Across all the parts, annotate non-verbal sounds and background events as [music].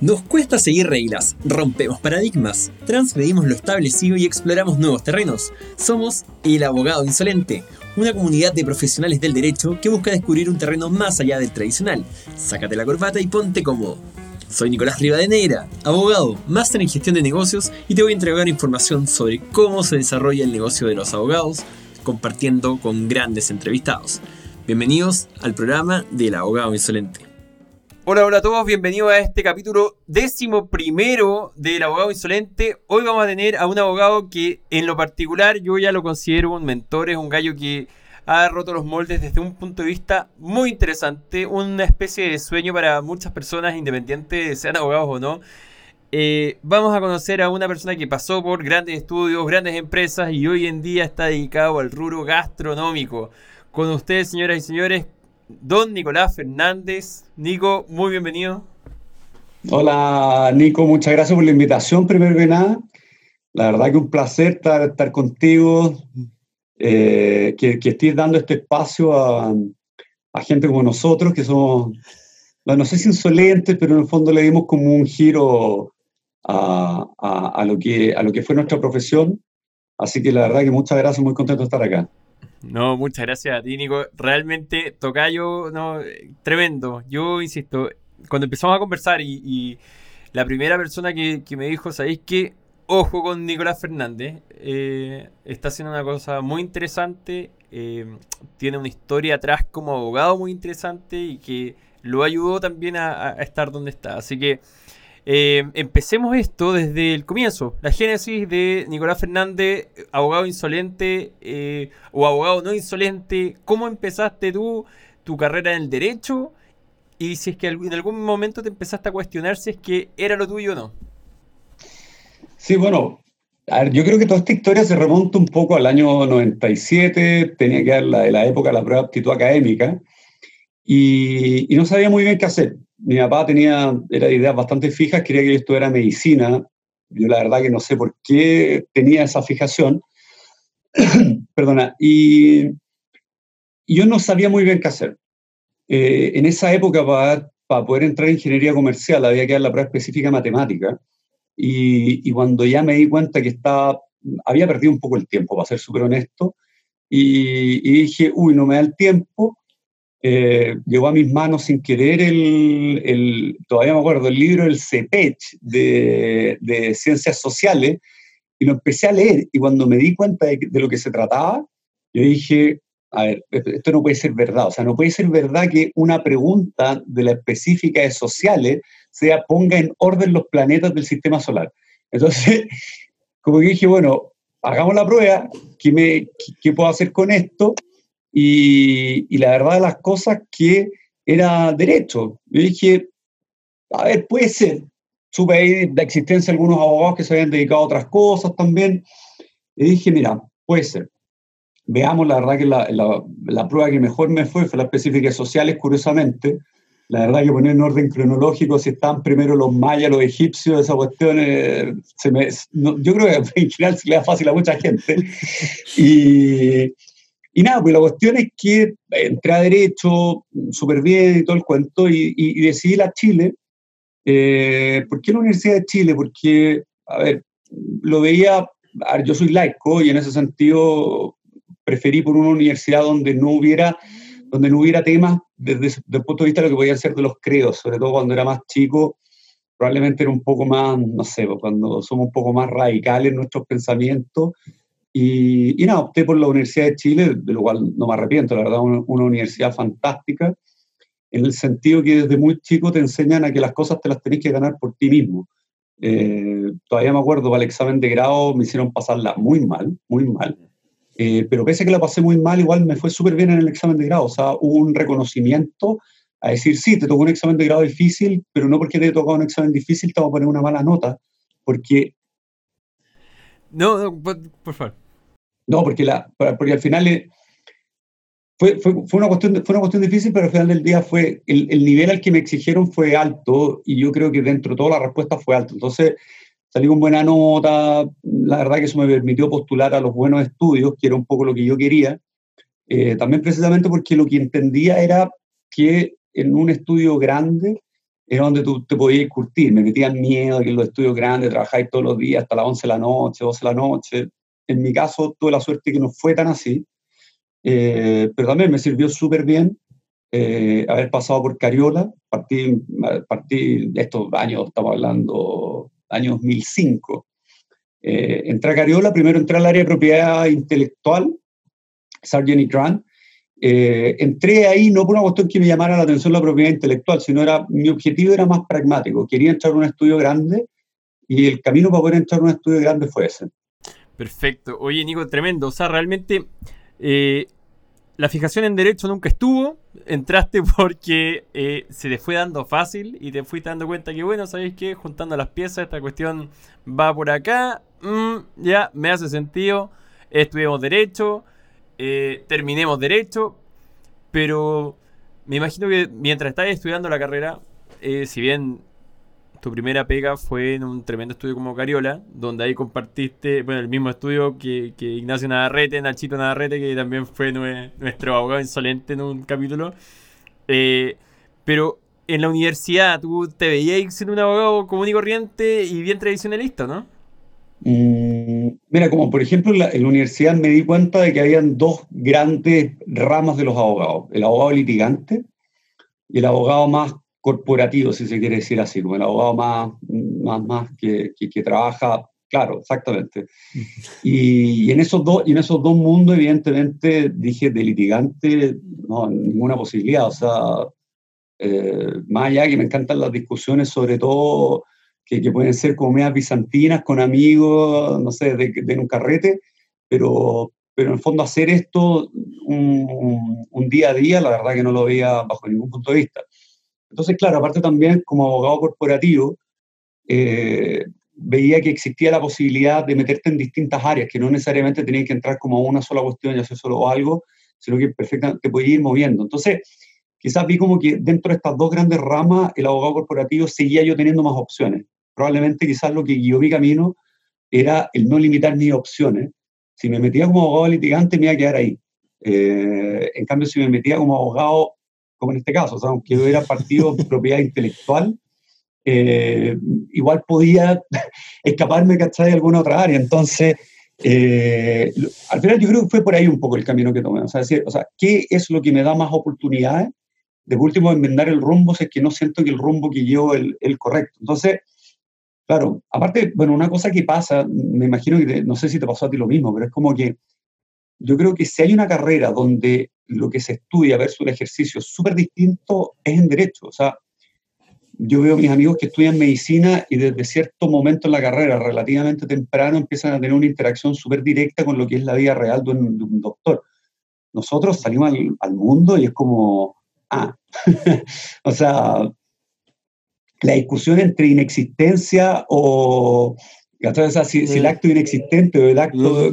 Nos cuesta seguir reglas, rompemos paradigmas, transgredimos lo establecido y exploramos nuevos terrenos. Somos El Abogado Insolente, una comunidad de profesionales del derecho que busca descubrir un terreno más allá del tradicional. Sácate la corbata y ponte cómodo. Soy Nicolás Rivadeneira, abogado, máster en gestión de negocios y te voy a entregar información sobre cómo se desarrolla el negocio de los abogados, compartiendo con grandes entrevistados. Bienvenidos al programa del Abogado Insolente. Hola, hola a todos, bienvenidos a este capítulo décimo primero del abogado insolente. Hoy vamos a tener a un abogado que en lo particular yo ya lo considero un mentor, es un gallo que ha roto los moldes desde un punto de vista muy interesante, una especie de sueño para muchas personas, independientes de sean abogados o no. Eh, vamos a conocer a una persona que pasó por grandes estudios, grandes empresas y hoy en día está dedicado al rubro gastronómico. Con ustedes, señoras y señores, don Nicolás Fernández. Nico, muy bienvenido. Hola Nico, muchas gracias por la invitación, primero que nada. La verdad que un placer estar, contigo, eh, que, que estés dando este espacio a, gente como nosotros, que somos, no sé si insolentes, pero en el fondo le dimos como un giro a, lo, que, a lo que fue nuestra profesión. Así que la verdad que muchas gracias, muy contento de estar acá. No, muchas gracias a ti, Nico. Realmente, Tocayo, no, tremendo. Yo insisto, cuando empezamos a conversar y, la primera persona que, me dijo, ¿sabéis qué? Ojo con Nicolás Fernández. Eh, está haciendo una cosa muy interesante. Eh, tiene una historia atrás como abogado muy interesante y que lo ayudó también a estar donde está. Así que eh, empecemos esto desde el comienzo, la génesis de Nicolás Fernández, abogado insolente eh, o abogado no insolente. ¿Cómo empezaste tú tu carrera en el derecho? Y si es que en algún momento te empezaste a cuestionar si es que era lo tuyo o no. Sí, bueno, yo creo que toda esta historia se remonta un poco al año 97, tenía que dar la, la época la prueba de aptitud académica, y, no sabía muy bien qué hacer mi papá tenía, era ideas bastante fijas, quería que yo estudiara medicina. Yo la verdad que no sé por qué tenía esa fijación. [clears throat] Perdona. Y, yo no sabía muy bien qué hacer. Eh, en esa época, para, para, poder entrar en ingeniería comercial, había que dar la prueba específica matemática. Y, y, cuando ya me di cuenta que estaba, había perdido un poco el tiempo, para ser súper honesto, y, y, dije, uy, no me da el tiempo, eh, llegó a mis manos sin querer el, el, todavía me acuerdo, el libro El CEPECH de, de, Ciencias Sociales y lo empecé a leer y cuando me di cuenta de, de, lo que se trataba, yo dije, a ver, esto no puede ser verdad, o sea, no puede ser verdad que una pregunta de la específica de sociales sea ponga en orden los planetas del sistema solar. Entonces, [laughs] como que dije, bueno, hagamos la prueba, ¿qué, me, qué puedo hacer con esto? Y, la verdad de las cosas que era derecho. Yo dije, a ver, puede ser. Supe ahí la existencia de algunos abogados que se habían dedicado a otras cosas también. Y dije, mira, puede ser. Veamos, la verdad que la, la, prueba que mejor me fue fue la específica sociales, curiosamente. La verdad que poner en orden cronológico, si estaban primero los mayas, los egipcios, esa cuestión, se me, yo creo que [laughs] en general se le da fácil a mucha gente. Y, y nada, pues la cuestión es que entré a Derecho súper bien y todo el cuento y, decidí la Chile. Eh, ¿Por qué la Universidad de Chile? Porque, a ver, lo veía, yo soy laico y en ese sentido preferí por una universidad donde no hubiera, donde no hubiera temas desde, el punto de vista de lo que podían ser de los credos, sobre todo cuando era más chico, probablemente era un poco más, no sé, pues cuando somos un poco más radicales en nuestros pensamientos, y, nada, opté por la Universidad de Chile, de lo cual no me arrepiento, la verdad, una, una universidad fantástica, en el sentido que desde muy chico te enseñan a que las cosas te las tenés que ganar por ti mismo. Eh, todavía me acuerdo, para el examen de grado me hicieron pasarla muy mal, muy mal. Eh, pero pese a que la pasé muy mal, igual me fue súper bien en el examen de grado. O sea, hubo un reconocimiento a decir, sí, te tocó un examen de grado difícil, pero no porque te tocado un examen difícil te vamos a poner una mala nota, porque... No, por, por favor. No, porque, la, porque al final eh, fue, fue, fue, una cuestión, fue una cuestión difícil, pero al final del día fue el, el, nivel al que me exigieron fue alto y yo creo que dentro de toda la respuesta fue alto. Entonces salí con buena nota, la verdad que eso me permitió postular a los buenos estudios, que era un poco lo que yo quería. Eh, también precisamente porque lo que entendía era que en un estudio grande era donde tú te podías curtir. Me metían miedo que en los estudios grandes trabajáis todos los días hasta las 11 de la noche, 12 de la noche. En mi caso, tuve la suerte que no fue tan así, eh, pero también me sirvió súper bien eh, haber pasado por Cariola. Partí, partí de estos años, estamos hablando, año 2005. Eh, entré a Cariola, primero entré al área de propiedad intelectual, Sargent y Grant, eh, entré ahí no por una cuestión que me llamara la atención la propiedad intelectual, sino era, mi objetivo era más pragmático. Quería entrar a un estudio grande y el camino para poder entrar a un estudio grande fue ese. Perfecto. Oye, Nico, tremendo. O sea, realmente eh, la fijación en derecho nunca estuvo. Entraste [laughs] porque eh, se te fue dando fácil y te fuiste dando cuenta que, bueno, ¿sabéis qué? Juntando las piezas, esta cuestión va por acá. Mm, ya, me hace sentido. Estudiamos derecho eh, terminemos derecho, pero me imagino que mientras estabas estudiando la carrera, eh, si bien tu primera pega fue en un tremendo estudio como Cariola, donde ahí compartiste, bueno, el mismo estudio que, Ignacio Navarrete, Nachito Navarrete, que también fue nuestro abogado insolente en un capítulo. Eh, pero en la universidad tú te veías siendo un abogado común y corriente y bien tradicionalista, ¿no? Mm, mira, como por ejemplo en la, universidad me di cuenta de que habían dos grandes ramas de los abogados, el abogado litigante y el abogado más corporativo, si se quiere decir así, como el abogado más, más, más que, que, trabaja, claro, exactamente. Y, en esos dos, y en esos dos mundos, evidentemente, dije de litigante, no, ninguna posibilidad, o sea, eh, más allá que me encantan las discusiones, sobre todo que, pueden ser como medias bizantinas con amigos, no sé, de, de un carrete, pero, pero en el fondo hacer esto un, un, día a día, la verdad que no lo veía bajo ningún punto de vista. Entonces, claro, aparte también como abogado corporativo, eh, veía que existía la posibilidad de meterte en distintas áreas, que no necesariamente tenías que entrar como a una sola cuestión y hacer solo algo, sino que perfectamente te podías ir moviendo. Entonces, quizás vi como que dentro de estas dos grandes ramas, el abogado corporativo seguía yo teniendo más opciones probablemente quizás lo que guió mi camino era el no limitar mis opciones. Si me metía como abogado litigante, me iba a quedar ahí. Eh, en cambio, si me metía como abogado, como en este caso, o sea, aunque yo era partido [laughs] propiedad intelectual, eh, igual podía [laughs] escaparme, ¿cachai?, de alguna otra área. Entonces, eh, al final yo creo que fue por ahí un poco el camino que tomé. O sea, decir, o sea, ¿qué es lo que me da más oportunidades? De último, enmendar el rumbo si es que no siento que el rumbo que llevo es el, el correcto. Entonces, Claro, aparte, bueno, una cosa que pasa, me imagino que no sé si te pasó a ti lo mismo, pero es como que yo creo que si hay una carrera donde lo que se estudia versus el ejercicio es súper distinto, es en derecho. O sea, yo veo a mis amigos que estudian medicina y desde cierto momento en la carrera, relativamente temprano, empiezan a tener una interacción súper directa con lo que es la vida real de un, doctor. Nosotros salimos al, al, mundo y es como, ah, [laughs] o sea, la discusión entre inexistencia o, si, el acto es inexistente o el acto...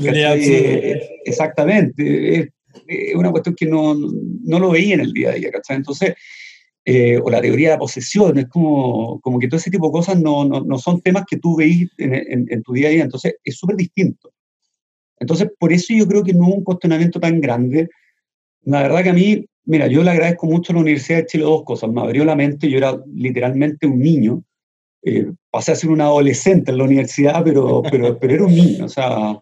exactamente, es, una cuestión que no, no, lo veía en el día a día, ¿cachai? Entonces, eh, o la teoría de la posesión, es como, como que todo ese tipo de cosas no, no, no son temas que tú veis en, en, tu día a día, entonces es súper distinto. Entonces, por eso yo creo que no hubo un cuestionamiento tan grande. La verdad que a mí Mira, yo le agradezco mucho a la Universidad de Chile dos cosas. Me abrió la mente, yo era literalmente un niño. Eh, pasé a ser un adolescente en la universidad, pero, pero, pero era un niño. O sea,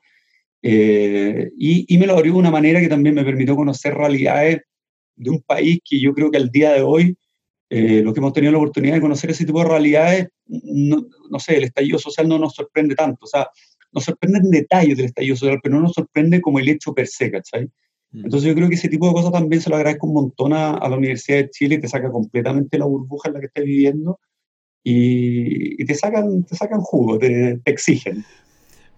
eh, y, y, me lo abrió de una manera que también me permitió conocer realidades de un país que yo creo que al día de hoy, eh, los que hemos tenido la oportunidad de conocer ese tipo de realidades, no, no, sé, el estallido social no nos sorprende tanto. O sea, nos sorprenden detalles del estallido social, pero no nos sorprende como el hecho per se, ¿cachai? Entonces yo creo que ese tipo de cosas también se lo agradezco un montón a, la Universidad de Chile y te saca completamente la burbuja en la que estás viviendo y, te, sacan, te sacan jugo, te, exigen.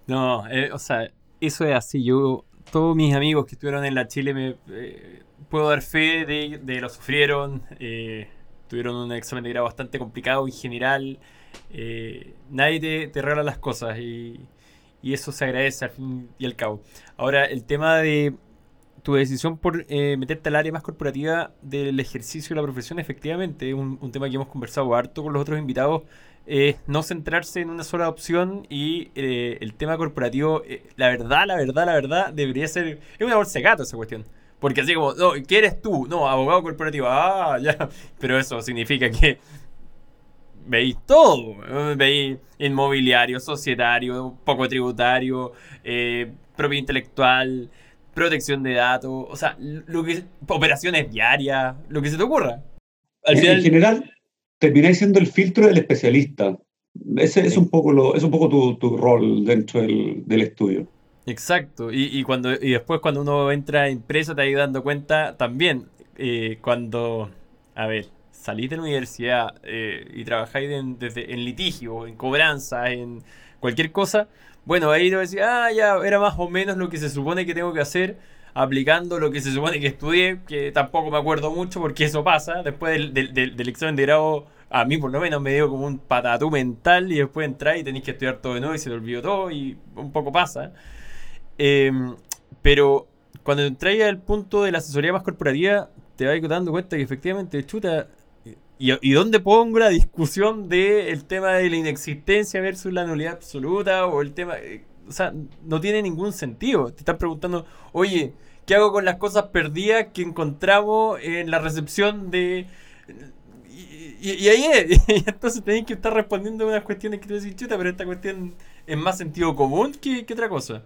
No, eh, o sea, eso es así. Yo, todos mis amigos que estuvieron en la Chile, me eh, puedo dar fe de, de lo sufrieron. Eh, tuvieron un examen de grado bastante complicado en general. nadie te, te regala las cosas y, y eso se agradece al fin y al cabo. Ahora, el tema de tu decisión por eh, meterte al área más corporativa del ejercicio de la profesión, efectivamente, es un, tema que hemos conversado harto con los otros invitados, es no centrarse en una sola opción y eh, el tema corporativo, eh, la verdad, la verdad, la verdad, debería ser, es una bolsa de gato esa cuestión. Porque así como, no, ¿qué eres tú? No, abogado corporativo, ah, ya. [laughs] Pero eso significa que veis todo. Veis inmobiliario, societario, poco tributario, propiedad intelectual, protección de datos, o sea, lo que operaciones diarias, lo que se te ocurra. Al final, en general, termináis siendo el filtro del especialista. Ese es un poco, lo, es un poco tu, rol dentro del, estudio. Exacto, y, cuando, y después cuando uno entra a empresa te va dando cuenta también, eh, cuando, a ver, salís de la universidad eh, y trabajáis en, desde, en litigio, en cobranza, en cualquier cosa, bueno, ahí te voy a decir, ah, ya, era más o menos lo que se supone que tengo que hacer, aplicando lo que se supone que estudié, que tampoco me acuerdo mucho porque eso pasa, después del, del, examen de grado, a mí por lo menos me dio como un patatú mental y después entras y tenéis que estudiar todo de nuevo y se te olvidó todo y un poco pasa. Em, pero cuando entráis al punto de la asesoría más corporativa, te vas dando cuenta que efectivamente, chuta, ¿Y, dónde pongo la discusión del tema de la inexistencia versus la nulidad absoluta? O el tema. Eh, o sea, no tiene ningún sentido. Te están preguntando, oye, ¿qué hago con las cosas perdidas que encontramos en la recepción de. Y, ahí es. [laughs] entonces tenéis que estar respondiendo a unas cuestiones que te decís, chuta, pero esta cuestión es más sentido común que, que otra cosa.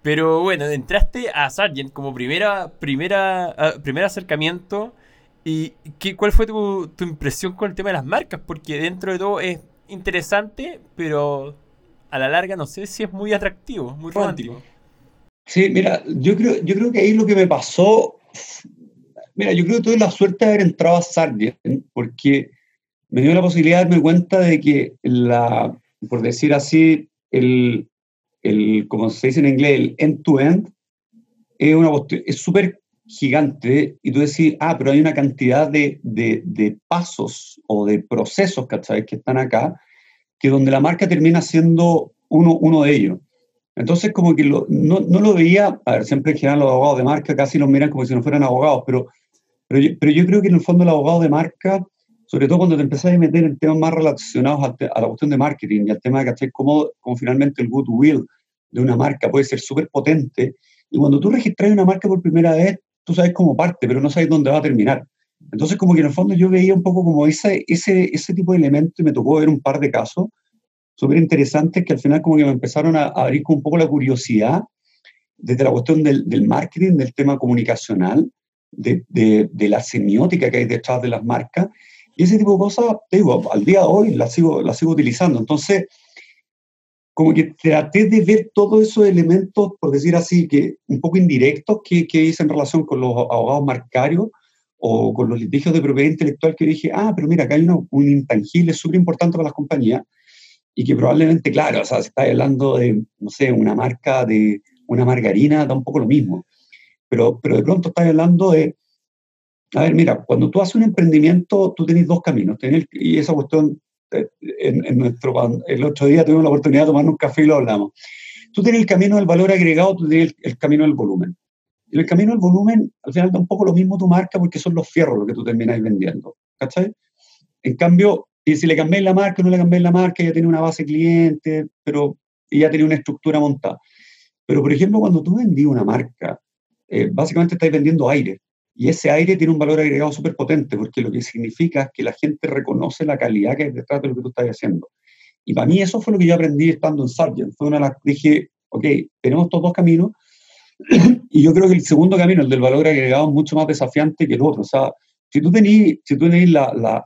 Pero bueno, entraste a Sargent como primera, primera, ah, primer acercamiento ¿Y qué, cuál fue tu, impresión con el tema de las marcas? Porque dentro de todo es interesante, pero a la larga no sé si es muy atractivo, muy romántico. Sí, mira, yo creo, yo creo que ahí lo que me pasó, mira, yo creo que tuve la suerte de haber entrado a Sargent, porque me dio la posibilidad de darme cuenta de que la, por decir así, el, el como se dice en inglés, el end-to-end, es una es súper gigante y tú decís, ah, pero hay una cantidad de, de, pasos o de procesos, ¿cachai? Que están acá, que donde la marca termina siendo uno, uno de ellos. Entonces, como que no, no, lo veía, a ver, siempre en general los abogados de marca casi los miran como si no fueran abogados, pero, pero, yo, pero yo creo que en el fondo el abogado de marca, sobre todo cuando te empezás a meter en temas más relacionados a, la cuestión de marketing y al tema de, ¿cachai? Cómo, cómo finalmente el goodwill de una marca puede ser súper potente. Y cuando tú registras una marca por primera vez, tú sabes cómo parte, pero no sabes dónde va a terminar. Entonces, como que en el fondo yo veía un poco como ese, ese, ese tipo de elementos y me tocó ver un par de casos súper interesantes que al final como que me empezaron a, abrir un poco la curiosidad desde la cuestión del, del marketing, del tema comunicacional, de, de, de, la semiótica que hay detrás de las marcas. Y ese tipo de cosas, te digo, al día de hoy las sigo, las sigo utilizando. Entonces, como que traté de ver todos esos elementos, por decir así, que un poco indirectos que, que hice en relación con los abogados marcarios o con los litigios de propiedad intelectual, que dije, ah, pero mira, acá hay un intangible súper importante para las compañías y que probablemente, claro, o sea, se está hablando de, no sé, una marca de una margarina, da un poco lo mismo. Pero, pero de pronto está hablando de, a ver, mira, cuando tú haces un emprendimiento, tú tienes dos caminos, tenés, y esa cuestión en, nuestro, el otro día tuvimos la oportunidad de tomar un café y lo hablamos. Tú tienes el camino del valor agregado, tú tienes el, camino del volumen. Y el camino del volumen, al final da un poco lo mismo tu marca porque son los fierros los que tú terminas vendiendo. ¿Cachai? En cambio, y si le cambiáis la marca o no le cambiáis la marca, ya tiene una base cliente, pero ya tiene una estructura montada. Pero, por ejemplo, cuando tú vendí una marca, eh, básicamente estáis vendiendo aire. Y ese aire tiene un valor agregado súper potente, porque lo que significa es que la gente reconoce la calidad que hay detrás de lo que tú estás haciendo. Y para mí eso fue lo que yo aprendí estando en Sargent. Fue una las dije, ok, tenemos estos dos caminos, [clears throat] y yo creo que el segundo camino, el del valor agregado, es mucho más desafiante que el otro. O sea, si tú tenés, si tú tenés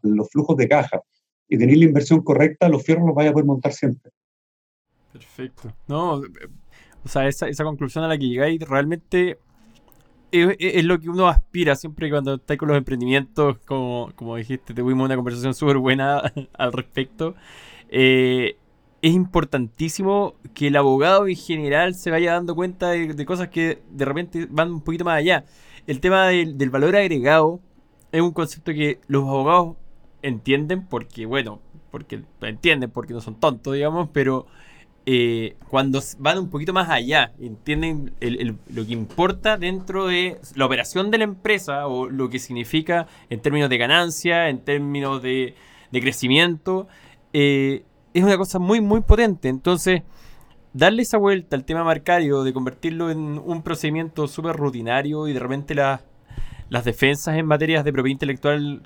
los flujos de caja y tenés la inversión correcta, los fierros los vais a poder montar siempre. Perfecto. No, o sea, esa, esa conclusión a la que llegáis realmente es, lo que uno aspira siempre cuando está con los emprendimientos, como, como dijiste, tuvimos una conversación súper buena [laughs] al respecto. Eh, es importantísimo que el abogado en general se vaya dando cuenta de, cosas que de repente van un poquito más allá. El tema del, del valor agregado es un concepto que los abogados entienden porque, bueno, porque entienden, porque no son tontos, digamos, pero eh, cuando van un poquito más allá, entienden lo que importa dentro de la operación de la empresa o lo que significa en términos de ganancia, en términos de, crecimiento, eh, es una cosa muy, muy potente. Entonces, darle esa vuelta al tema marcario, de convertirlo en un procedimiento súper rutinario y de repente las defensas en materias de propiedad intelectual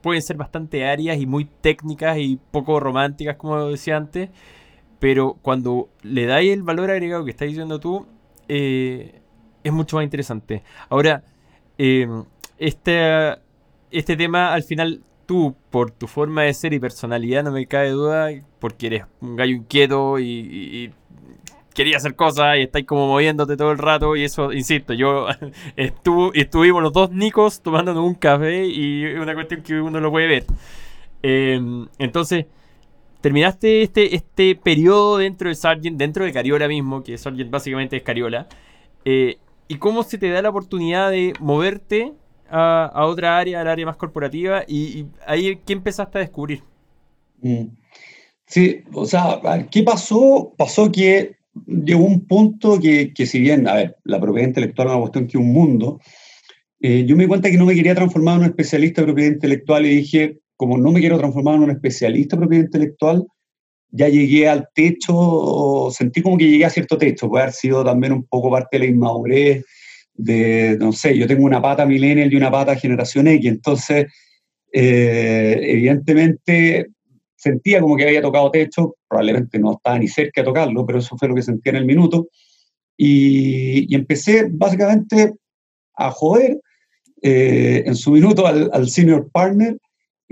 pueden ser bastante áreas y muy técnicas y poco románticas, como decía antes, pero cuando le dais el valor agregado que estás diciendo tú, eh, es mucho más interesante. Ahora, eh, este, este tema al final tú, por tu forma de ser y personalidad, no me cabe duda, porque eres un gallo inquieto y, y, quería hacer cosas y estáis como moviéndote todo el rato y eso, insisto, yo [laughs] estuvimos los dos nicos tomándonos un café y es una cuestión que uno lo puede ver. Em, entonces, terminaste este, este periodo dentro de Sargent, dentro de Cariola mismo, que Sargent básicamente es Cariola, eh, y cómo se te da la oportunidad de moverte a, otra área, al área más corporativa, y, ahí, ¿qué empezaste a descubrir? Mm. Sí, o sea, ¿qué pasó? Pasó que llegó un punto que, que, si bien, a ver, la propiedad intelectual es una cuestión que un mundo, eh, yo me di cuenta que no me quería transformar en un especialista de propiedad intelectual y dije, como no me quiero transformar en un especialista propiedad intelectual, ya llegué al techo, sentí como que llegué a cierto techo, puede haber sido también un poco parte de la inmadurez, de, no sé, yo tengo una pata millennial y una pata generación X, entonces, eh, evidentemente, sentía como que había tocado techo, probablemente no estaba ni cerca de tocarlo, pero eso fue lo que sentía en el minuto, y, empecé básicamente a joder eh, en su minuto al, al senior partner,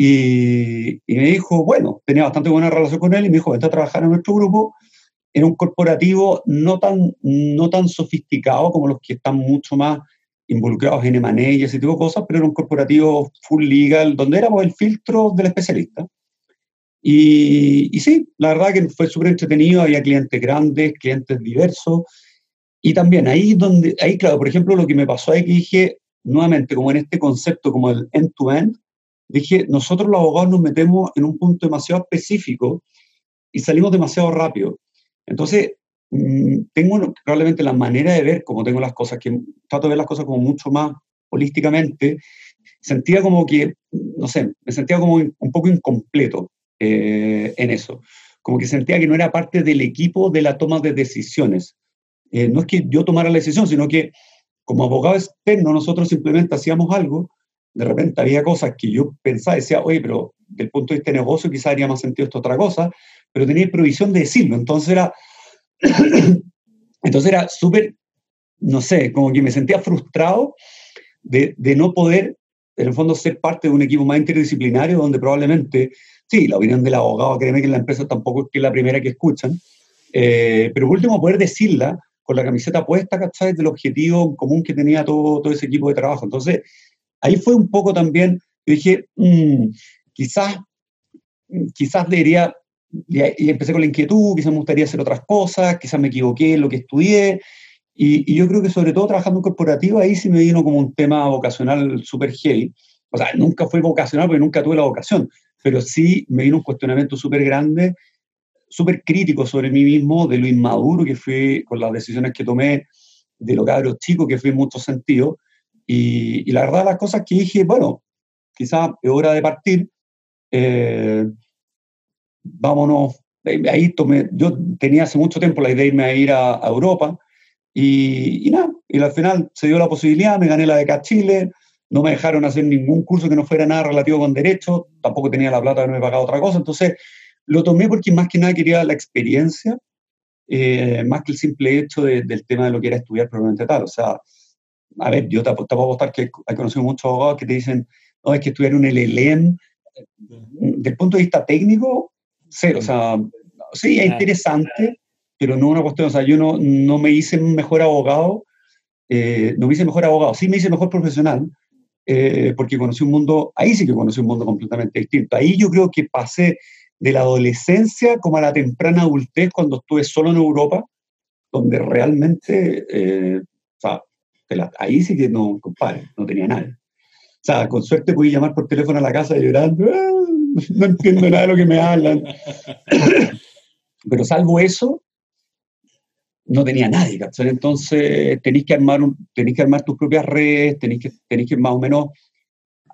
y, me dijo, bueno, tenía bastante buena relación con él y me dijo, vente a trabajar en nuestro grupo en un corporativo no tan, no tan sofisticado como los que están mucho más involucrados en M&A y ese tipo de cosas, pero era un corporativo full legal, donde éramos el filtro del especialista. Y, y sí, la verdad que fue súper entretenido, había clientes grandes, clientes diversos, y también ahí donde, ahí claro, por ejemplo, lo que me pasó ahí que dije, nuevamente, como en este concepto como el end-to-end, dije, nosotros los abogados nos metemos en un punto demasiado específico y salimos demasiado rápido. Entonces, mm, tengo probablemente la manera de ver cómo tengo las cosas, que trato de ver las cosas como mucho más holísticamente, sentía como que, no sé, me sentía como un poco incompleto eh, en eso, como que sentía que no era parte del equipo de la toma de decisiones. Eh, no es que yo tomara la decisión, sino que como abogado externo nosotros simplemente hacíamos algo de repente había cosas que yo pensaba, decía, oye, pero del punto de vista de negocio quizás haría más sentido esto otra cosa, pero tenía provisión de decirlo. Entonces era, [clears throat] entonces era súper, no sé, como que me sentía frustrado de, de, no poder, en el fondo, ser parte de un equipo más interdisciplinario donde probablemente, sí, la opinión del abogado, créeme que en la empresa tampoco es que la primera que escuchan, eh, pero por último poder decirla con la camiseta puesta, ¿cachai? Del objetivo común que tenía todo, todo ese equipo de trabajo. Entonces, ahí fue un poco también, yo dije, mm, quizás, quizás debería, y, empecé con la inquietud, quizás me gustaría hacer otras cosas, quizás me equivoqué en lo que estudié, y, yo creo que sobre todo trabajando en corporativo, ahí sí me vino como un tema vocacional súper heavy. O sea, nunca fue vocacional porque nunca tuve la vocación, pero sí me vino un cuestionamiento súper grande, súper crítico sobre mí mismo, de lo inmaduro que fui con las decisiones que tomé, de lo cabro chico que fui en muchos sentidos, y, la verdad, las cosas que dije, bueno, quizás es hora de partir, eh, vámonos. Ahí tomé, yo tenía hace mucho tiempo la idea de irme a ir a, Europa y, y, nada, y al final se dio la posibilidad, me gané la beca Chile, no me dejaron hacer ningún curso que no fuera nada relativo con derecho, tampoco tenía la plata de no me pagado otra cosa, entonces lo tomé porque más que nada quería la experiencia, eh, más que el simple hecho del tema de lo que era estudiar probablemente tal, o sea, a ver, yo te, puedo apostar que he conocido muchos abogados que te dicen, no, es que estudiar un LLM, del punto de vista técnico, cero, o sea, sí, es interesante, pero no una cuestión, o sea, yo no, no me hice mejor abogado, eh, no me hice mejor abogado, sí me hice mejor profesional, eh, porque conocí un mundo, ahí sí que conocí un mundo completamente distinto. Ahí yo creo que pasé de la adolescencia como a la temprana adultez cuando estuve solo en Europa, donde realmente, eh, o sea, ahí sí que no, compadre, no tenía nada. O sea, con suerte pude llamar por teléfono a la casa llorando, ah, no entiendo nada de lo que me hablan. [coughs] Pero salvo eso, no tenía nadie, ¿cachai? Entonces tenéis que armar, que armar tus propias redes, tenéis que, tenéis que más o menos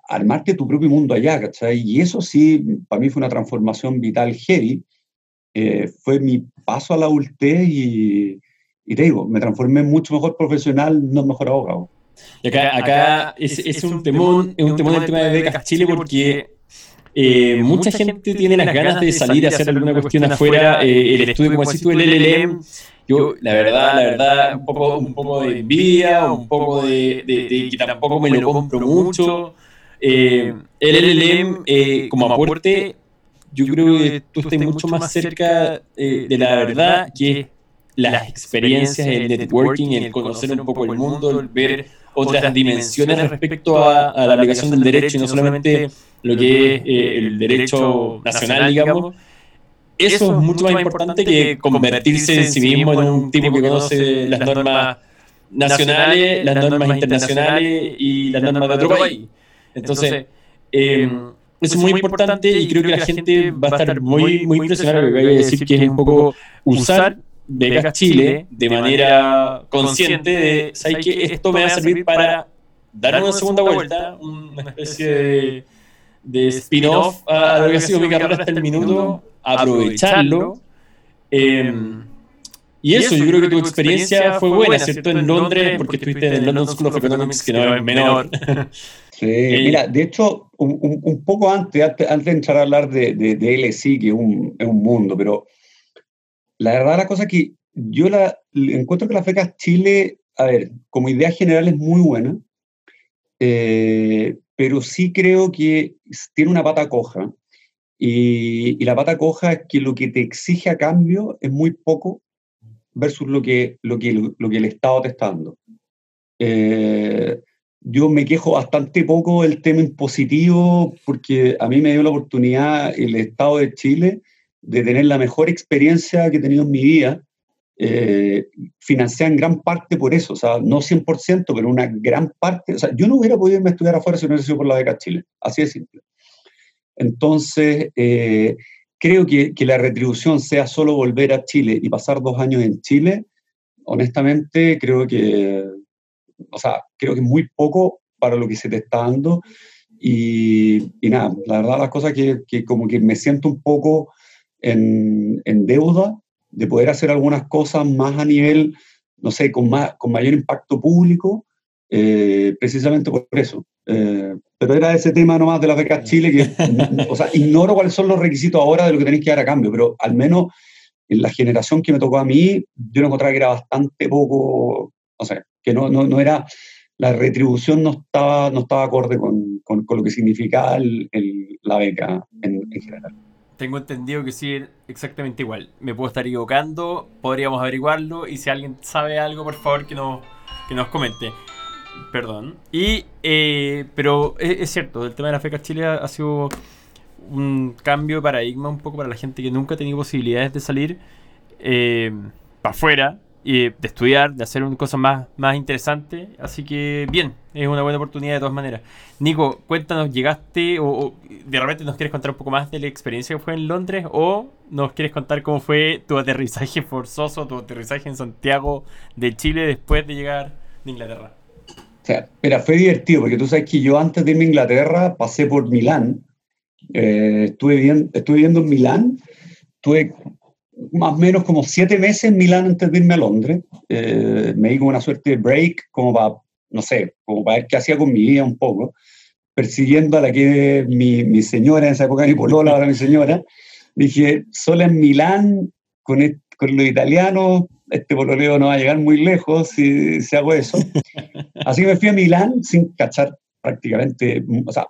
armarte tu propio mundo allá, ¿cachai? Y eso sí, para mí fue una transformación vital heavy. Eh, fue mi paso a la adultez y, y te digo, me transformé mucho mejor profesional, no mejor abogado. Y acá, acá es, es, un temón, es un temón el tema de becas Chile porque Eh, mucha gente tiene las ganas de salir a hacer alguna cuestión afuera. Eh, el estudio, como decís tú, el LLM, yo, la verdad, la verdad, un poco, un poco de envidia, un poco de, de, que tampoco me lo compro mucho. el LLM, como aporte, yo creo que tú estás mucho más cerca de la verdad que las experiencias, el networking, el conocer un poco el mundo, el ver otras dimensiones respecto a, la aplicación del derecho y no solamente lo que es eh, el derecho nacional, digamos. Eso es mucho más importante que convertirse en sí mismo en un tipo que conoce las normas nacionales, las normas internacionales y las normas de otro país. Entonces, eh, eso es muy importante y creo que la gente va a estar muy, muy impresionada lo que voy a decir, que es un poco usar Becas Chile de manera consciente de, ¿sabes que Esto me va a servir para dar una segunda vuelta, una especie de, spin-off a lo que ha sido mi carrera hasta el minuto, aprovecharlo. Em, y eso, yo creo que tu experiencia fue buena, ¿cierto? En Londres, porque estuviste en el London School of Economics, que no es menor. [laughs] Sí, mira, de hecho, un, poco antes, antes, de entrar a hablar de, de, LSI, que es un, es un mundo, pero la verdad, la cosa que yo la, encuentro que la FECAS Chile, a ver, como idea general es muy buena, eh, pero sí creo que tiene una pata coja. Y, la pata coja es que lo que te exige a cambio es muy poco versus lo que, lo que, lo que el Estado te está dando. Eh, yo me quejo bastante poco del tema impositivo porque a mí me dio la oportunidad el Estado de Chile de tener la mejor experiencia que he tenido en mi vida, eh, en gran parte por eso, o sea, no 100%, pero una gran parte, o sea, yo no hubiera podido irme a estudiar afuera si no hubiera sido por la beca Chile, así de simple. Entonces, eh, creo que, que, la retribución sea solo volver a Chile y pasar dos años en Chile, honestamente creo que, o sea, creo que es muy poco para lo que se te está dando. Y, y nada, la verdad las cosas que, que como que me siento un poco en, deuda de poder hacer algunas cosas más a nivel, no sé, con, más, con mayor impacto público, eh, precisamente por eso. Eh, pero era ese tema nomás de la beca Chile que, [laughs] o sea, ignoro cuáles son los requisitos ahora de lo que tenéis que dar a cambio, pero al menos en la generación que me tocó a mí, yo no encontraba que era bastante poco, o sea, que no, no, no era, la retribución no estaba, no estaba acorde con, con, lo que significaba el, la beca en, en general. Tengo entendido que sí, exactamente igual. Me puedo estar equivocando, podríamos averiguarlo y si alguien sabe algo, por favor, que nos, que nos comente. Perdón. Y, eh, pero es, cierto, el tema de la FECA Chile ha, sido un cambio de paradigma un poco para la gente que nunca ha tenido posibilidades de salir eh, para afuera y de estudiar, de hacer cosas más, más interesantes. Así que bien, es una buena oportunidad de todas maneras. Nico, cuéntanos, ¿llegaste o, de repente nos quieres contar un poco más de la experiencia que fue en Londres o nos quieres contar cómo fue tu aterrizaje forzoso, tu aterrizaje en Santiago de Chile después de llegar de Inglaterra? O sea, mira, fue divertido porque tú sabes que yo antes de irme a Inglaterra pasé por Milán. Eh, estuve, viendo, estuve viviendo en Milán. Tuve más o menos como siete meses en Milán antes de irme a Londres. Eh, me di como una suerte de break, como para, no sé, como para ver qué hacía con mi vida un poco, persiguiendo a la que mi, mi señora, en esa época mi polola, ahora mi señora. Dije, solo en Milán, con, con los italianos, este pololeo no va a llegar muy lejos si, si hago eso. [laughs] Así que me fui a Milán sin cachar prácticamente, o sea,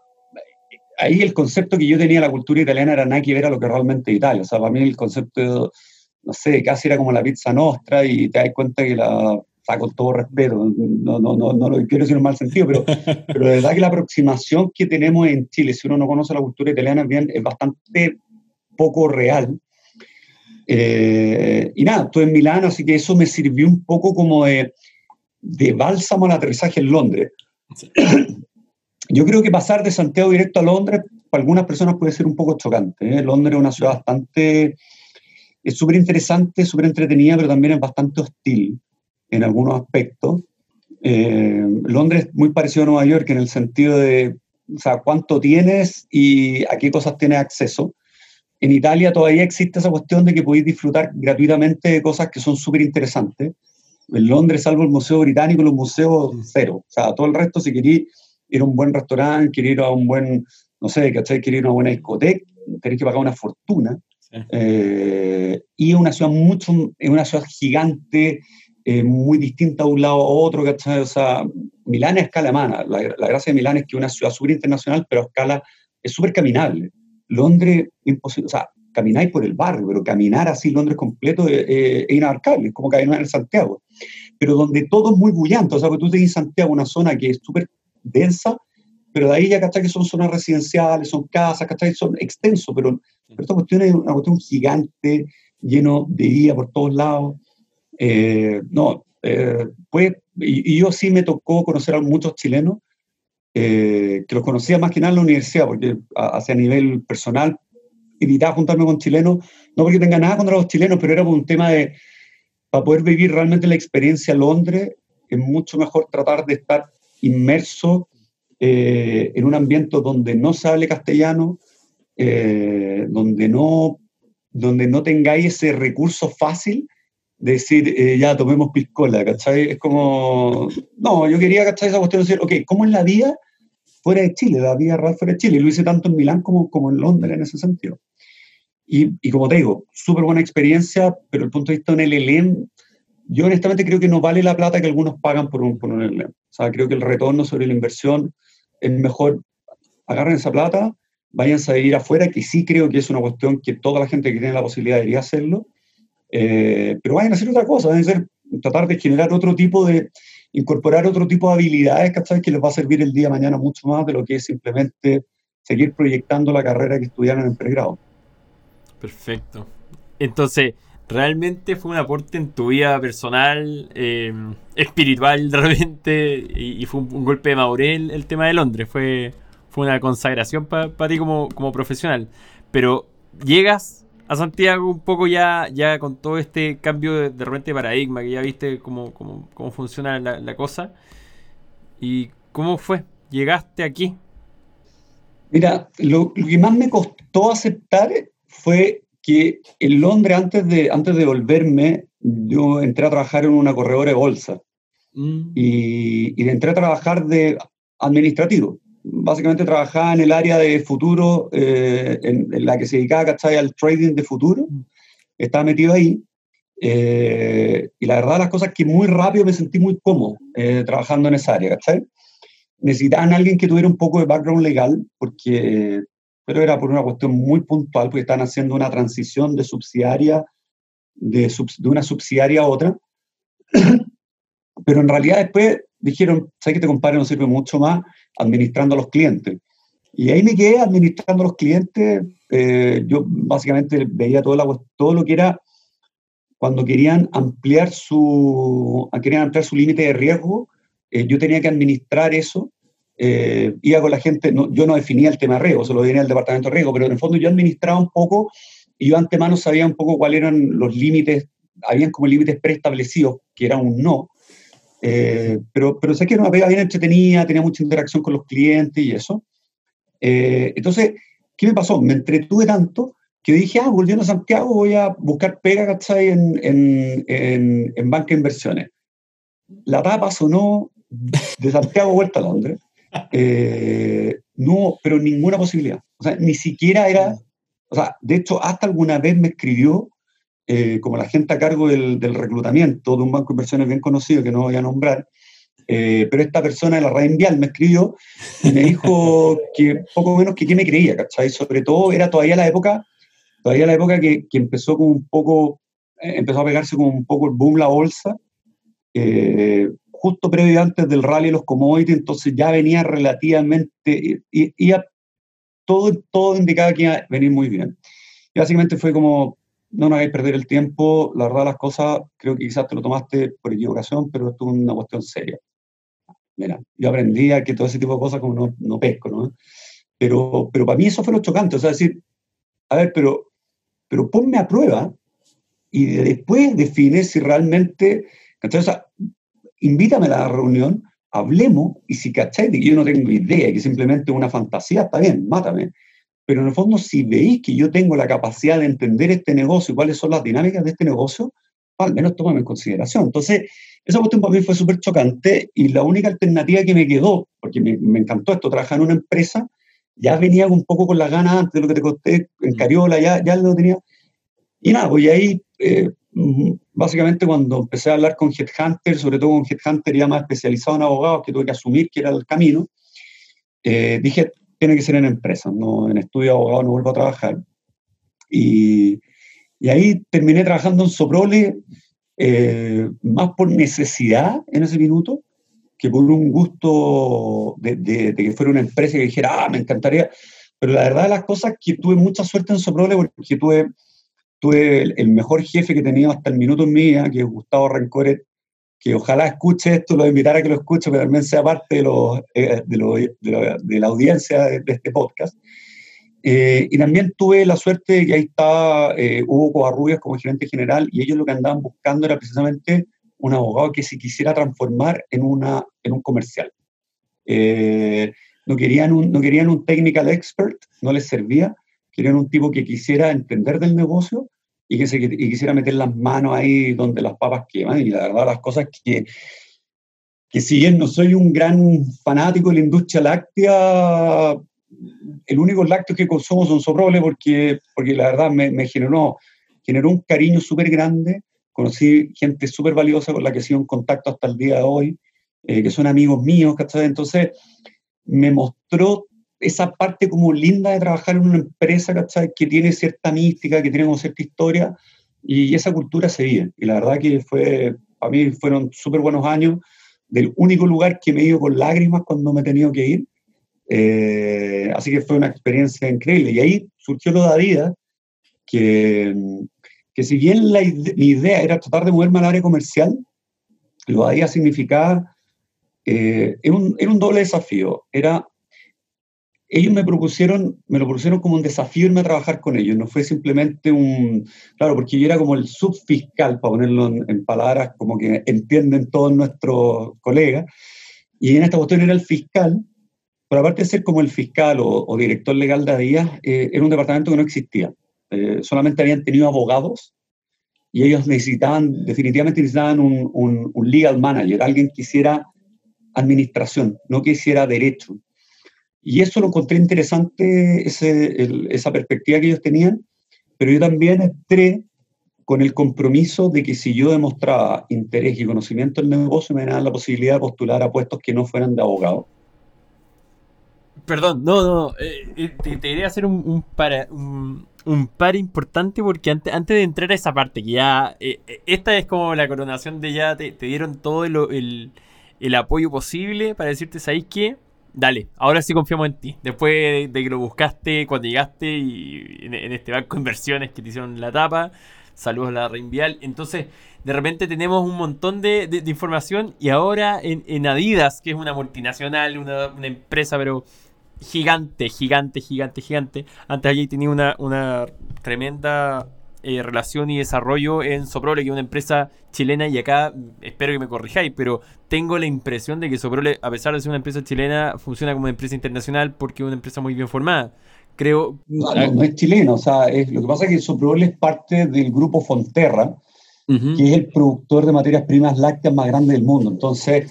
ahí el concepto que yo tenía de la cultura italiana era nada que ver a lo que realmente es Italia. O sea, para mí el concepto, no sé, casi era como la pizza nostra y te das cuenta que la, o sea, con todo respeto, no, no, no, no lo quiero decir en mal sentido, pero, [laughs] pero de verdad que la aproximación que tenemos en Chile, si uno no conoce la cultura italiana bien, es bastante poco real. Eh, y nada, estuve en Milán, así que eso me sirvió un poco como de, de bálsamo al aterrizaje en Londres. [coughs] Yo creo que pasar de Santiago directo a Londres, para algunas personas puede ser un poco chocante. ¿eh? Londres es una ciudad bastante, es súper interesante, súper entretenida, pero también es bastante hostil en algunos aspectos. Eh, Londres es muy parecido a Nueva York en el sentido de, o sea, cuánto tienes y a qué cosas tienes acceso. En Italia todavía existe esa cuestión de que podéis disfrutar gratuitamente de cosas que son súper interesantes. En Londres, salvo el Museo Británico, los museos cero. O sea, todo el resto, si queréis ir a un buen restaurante, quiere ir a un buen, no sé, ¿cachai? Querer ir a una buena discoteca, tenés que pagar una fortuna. Eh, y es una ciudad mucho, es una ciudad gigante, eh, muy distinta de un lado a otro, ¿cachai? O sea, Milán es escala humana. La, la, gracia de Milán es que es una ciudad súper internacional, pero a escala es súper caminable. Londres, imposible, o sea, camináis por el barrio, pero caminar así Londres completo es, es, inabarcable, es como caminar en Santiago. Pero donde todo es muy bullante, o sea, que tú tienes en Santiago una zona que es súper densa, pero de ahí ya, ¿cachai? Que son zonas residenciales, son casas, ¿cachai? Son extensos, pero, pero esta cuestión es una cuestión gigante, lleno de vida por todos lados. Eh, no, eh, pues, y, y, yo sí me tocó conocer a muchos chilenos, eh, que los conocía más que nada en la universidad, porque hacia nivel personal evitaba juntarme con chilenos, no porque tenga nada contra los chilenos, pero era por un tema de, para poder vivir realmente la experiencia en Londres, es mucho mejor tratar de estar inmerso eh, en un ambiente donde no se hable castellano, eh, donde, no, donde no tengáis ese recurso fácil de decir, eh, ya tomemos piscola, ¿cachai? Es como, no, yo quería, ¿cachai? Esa cuestión de decir, ok, ¿cómo es la vida fuera de Chile? La vida real fuera de Chile. Y lo hice tanto en Milán como, como en Londres en ese sentido. Y, como te digo, súper buena experiencia, pero el punto de vista en el LLM, yo honestamente creo que no vale la plata que algunos pagan por un, por un. Sea, creo que el retorno sobre la inversión es mejor agarren esa plata, váyanse a ir afuera, que sí creo que es una cuestión que toda la gente que tiene la posibilidad debería hacerlo, eh, pero vayan a hacer otra cosa, a hacer, tratar de generar otro tipo de, incorporar otro tipo de habilidades, ¿cachai? Que les va a servir el día de mañana mucho más de lo que es simplemente seguir proyectando la carrera que estudiaron en pregrado. Perfecto. Entonces, realmente fue un aporte en tu vida personal, eh, espiritual de repente, y, fue un, golpe de madurez el, tema de Londres, fue, fue una consagración para pa ti como, como profesional. Pero llegas a Santiago un poco ya, ya con todo este cambio de, de repente paradigma, que ya viste cómo, cómo, cómo funciona la, cosa. ¿Y cómo fue? ¿Llegaste aquí? Mira, lo que más me costó aceptar fue que en Londres, antes de, antes de volverme, yo entré a trabajar en una corredora de bolsa. Mm. Y, y, entré a trabajar de administrativo. Básicamente trabajaba en el área de futuro, eh, en, en, la que se dedicaba ¿cachai? al trading de futuro. Estaba metido ahí. Eh, y la verdad, las cosas que muy rápido me sentí muy cómodo eh, trabajando en esa área. ¿cachai? Necesitaban a alguien que tuviera un poco de background legal, porque pero era por una cuestión muy puntual, porque están haciendo una transición de subsidiaria, de, sub, de una subsidiaria a otra. [clears throat] pero en realidad después dijeron, ¿sabes que te compadre no sirve mucho más administrando a los clientes? Y ahí me quedé administrando a los clientes. Eh, yo básicamente veía todo, la, todo lo que era cuando querían ampliar su, querían su límite de riesgo, eh, yo tenía que administrar eso eh, iba con la gente, no, yo no definía el tema riego, se lo definía el departamento de riego, pero en el fondo yo administraba un poco y yo antemano sabía un poco cuáles eran los límites, habían como límites preestablecidos, que era un no, eh, pero, pero sé que era una pega bien entretenida, tenía mucha interacción con los clientes y eso. Eh, entonces, ¿qué me pasó? Me entretuve tanto que dije, ah, volviendo a Santiago voy a buscar pega, ¿cachai? En, en, en, en banca de inversiones. La tapa sonó de Santiago vuelta a Londres. Eh, no, pero ninguna posibilidad. O sea, ni siquiera era, o sea, de hecho, hasta alguna vez me escribió, eh, como la gente a cargo del, del, reclutamiento de un banco de inversiones bien conocido, que no voy a nombrar, eh, pero esta persona de la red Envial me escribió y me dijo [laughs] que poco menos que qué me creía, ¿cachai? Sobre todo era todavía la época, todavía la época que, que empezó como un poco, empezó a pegarse como un poco el boom la bolsa, eh, justo previo antes del rally de los commodities, entonces ya venía relativamente, y, y todo, todo indicaba que iba a venir muy bien. Y básicamente fue como, no nos hagáis perder el tiempo, la verdad las cosas, creo que quizás te lo tomaste por equivocación, pero esto es una cuestión seria. Mira, yo aprendí a que todo ese tipo de cosas como no, no pesco, ¿no? Pero, pero para mí eso fue lo chocante, o sea, decir, a ver, pero, pero ponme a prueba y después define si realmente, entonces, invítame a la reunión, hablemos, y si cacháis que yo no tengo idea, que simplemente una fantasía, está bien, mátame. Pero en el fondo, si veis que yo tengo la capacidad de entender este negocio y cuáles son las dinámicas de este negocio, al menos tómame en consideración. Entonces, esa cuestión para mí fue súper chocante y la única alternativa que me quedó, porque me, me, encantó esto, trabajar en una empresa ya venía un poco con las ganas antes de lo que te conté en mm. Cariola, ya, ya lo tenía. Y nada, pues ahí, eh, básicamente cuando empecé a hablar con Headhunter, sobre todo con Headhunter ya más especializado en abogados, que tuve que asumir que era el camino, eh, dije, tiene que ser en empresas, no en estudio de abogado no vuelvo a trabajar. Y, y ahí terminé trabajando en Soprole, eh, más por necesidad en ese minuto, que por un gusto de, que fuera una empresa que dijera, ah, me encantaría. Pero la verdad de las cosas que tuve mucha suerte en Soprole porque tuve, tuve el, mejor jefe que he tenido hasta el minuto en mi vida, que es Gustavo Rencoret, que ojalá escuche esto, lo invitar a que lo escuche, pero también sea parte de, los, eh, de, de, la audiencia de, este podcast. Eh, y también tuve la suerte de que ahí estaba eh, Hugo Covarrubias como gerente general y ellos lo que andaban buscando era precisamente un abogado que se quisiera transformar en, una, en un comercial. Eh, no, querían un, no querían un technical expert, no les servía, querían un tipo que quisiera entender del negocio y que se, y quisiera meter las manos ahí donde las papas queman. Y la verdad, las cosas que, que si bien no soy un gran fanático de la industria láctea, el único lácteo que consumo son soproles porque, porque la verdad me, generó, generó un cariño súper grande. Conocí gente súper valiosa con la que sigo en contacto hasta el día de hoy, eh, que son amigos míos, ¿cachai? Entonces me mostró esa parte como linda de trabajar en una empresa, ¿cachai? Que tiene cierta mística, que tiene como cierta historia, y esa cultura se vive. Y la verdad que fue, para mí fueron súper buenos años, del único lugar que me he ido con lágrimas cuando me he tenido que ir, eh, así que fue una experiencia increíble. Y ahí surgió lo de Adidas, que, que si bien la mi idea era tratar de moverme al área comercial, lo de Adidas significaba, eh, era, un, era, un, doble desafío. Era, ellos me propusieron, me lo propusieron como un desafío irme a trabajar con ellos, no fue simplemente un, claro, porque yo era como el subfiscal, para ponerlo en, en palabras como que entienden todos nuestros colegas, y en esta cuestión era el fiscal, pero aparte de ser como el fiscal o, director legal de Adidas, eh, era un departamento que no existía. Eh, solamente habían tenido abogados y ellos necesitaban, definitivamente necesitaban un, un, legal manager, alguien que hiciera administración, no que hiciera derecho. Y eso lo encontré interesante, ese, esa perspectiva que ellos tenían, pero yo también entré con el compromiso de que si yo demostraba interés y conocimiento del negocio, me daban la posibilidad de postular a puestos que no fueran de abogado. Perdón, no, no, eh, eh, te, quería hacer un, un, para, un, par importante porque antes, antes de entrar a esa parte, que ya, eh, esta es como la coronación de ya, te, dieron todo el, el, apoyo posible para decirte, ¿sabéis qué? Dale, ahora sí confiamos en ti. Después de, que lo buscaste cuando llegaste y en, este banco de inversiones que te hicieron la tapa, saludos a la Reinvial. Entonces, de repente tenemos un montón de, información y ahora en, en, Adidas, que es una multinacional, una, una empresa, pero gigante, gigante, gigante, gigante. Antes allí tenía una, una tremenda eh, relación y desarrollo en Soprole, que es una empresa chilena, y acá espero que me corrijáis, pero tengo la impresión de que Soprole, a pesar de ser una empresa chilena, funciona como una empresa internacional porque es una empresa muy bien formada. Creo. No, no, es chilena, o sea, es, lo que pasa es que Soprole es parte del grupo Fonterra, que es el productor de materias primas lácteas más grande del mundo. Entonces,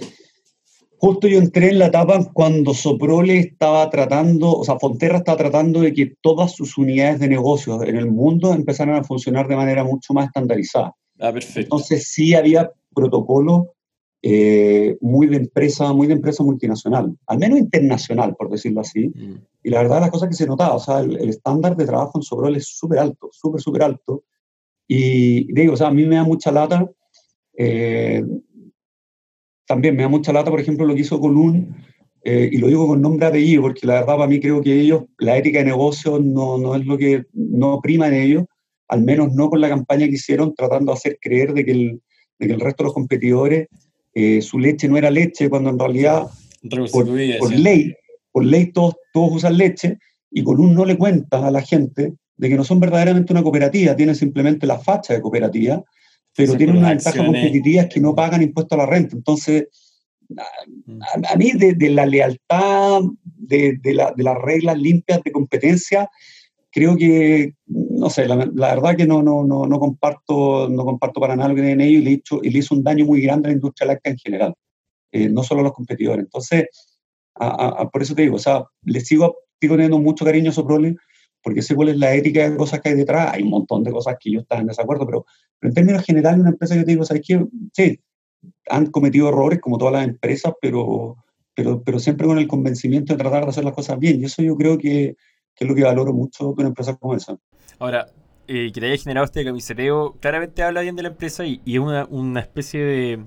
Justo yo entré en la etapa cuando Soprole estaba tratando, o sea, Fonterra estaba tratando de que todas sus unidades de negocio en el mundo empezaran a funcionar de manera mucho más estandarizada. Ah, perfecto. Entonces sí había protocolos eh, muy de empresa, muy de empresa multinacional, al menos internacional, por decirlo así. Mm. Y la verdad, las cosas que se notaba, o sea, el, estándar de trabajo en Soprole es súper alto, súper, súper alto. Y digo, o sea, a mí me da mucha lata. Eh, también me da mucha lata, por ejemplo, lo que hizo Colún, eh, y lo digo con nombre apellido, porque la verdad para mí creo que ellos, la ética de negocio no, no es lo que no prima en ellos, al menos no con la campaña que hicieron, tratando de hacer creer de que el, de que el resto de los competidores, eh, su leche no era leche, cuando en realidad, por, ley, por ley todos, todos usan leche, y Colún no le cuenta a la gente de que no son verdaderamente una cooperativa, tienen simplemente la facha de cooperativa, pero tienen una ventaja competitiva que no pagan impuestos a la renta. Entonces, a, mí de, la lealtad, de, de, la, de, las reglas limpias de competencia, creo que, no sé, la, verdad que no, no, no, no, comparto, no comparto para nada lo que tienen ellos y le, hecho, y le hizo un daño muy grande a la industria láctea en general, eh, no solo a los competidores. Entonces, por eso te digo, o sea, le sigo sigo teniendo mucho cariño a Soprole, porque sé cuál es la ética de cosas que hay detrás. Hay un montón de cosas que yo estaba en desacuerdo, pero, en términos generales, una empresa que te digo, ¿sabes qué? Sí, han cometido errores como todas las empresas, pero, pero, pero siempre con el convencimiento de tratar de hacer las cosas bien. Y eso yo creo que, que es lo que valoro mucho de una empresa como esa. Ahora, eh, que te haya generado este camiseteo, claramente habla bien de la empresa y, y es una, una, especie de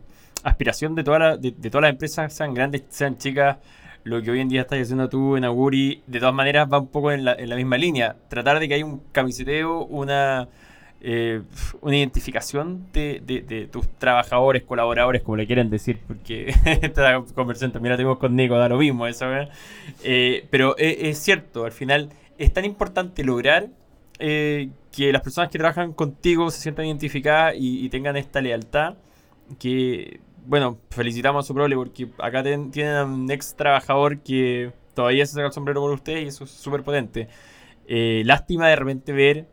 aspiración de, toda la, de, de, todas las empresas, sean grandes, sean chicas, lo que hoy en día estás haciendo tú en Aguri, de todas maneras va un poco en la, en la misma línea. Tratar de que haya un camiseteo, una, eh, una identificación de, de, tus trabajadores, colaboradores, como le quieren decir, porque [laughs] esta conversación también la tenemos con Nico, da lo mismo eso. Eh, pero es, cierto, al final es tan importante lograr eh, que las personas que trabajan contigo se sientan identificadas y, y tengan esta lealtad que bueno, felicitamos a su prole porque acá ten, tienen a un ex trabajador que todavía se saca el sombrero por usted y eso es súper potente. Eh, lástima de repente ver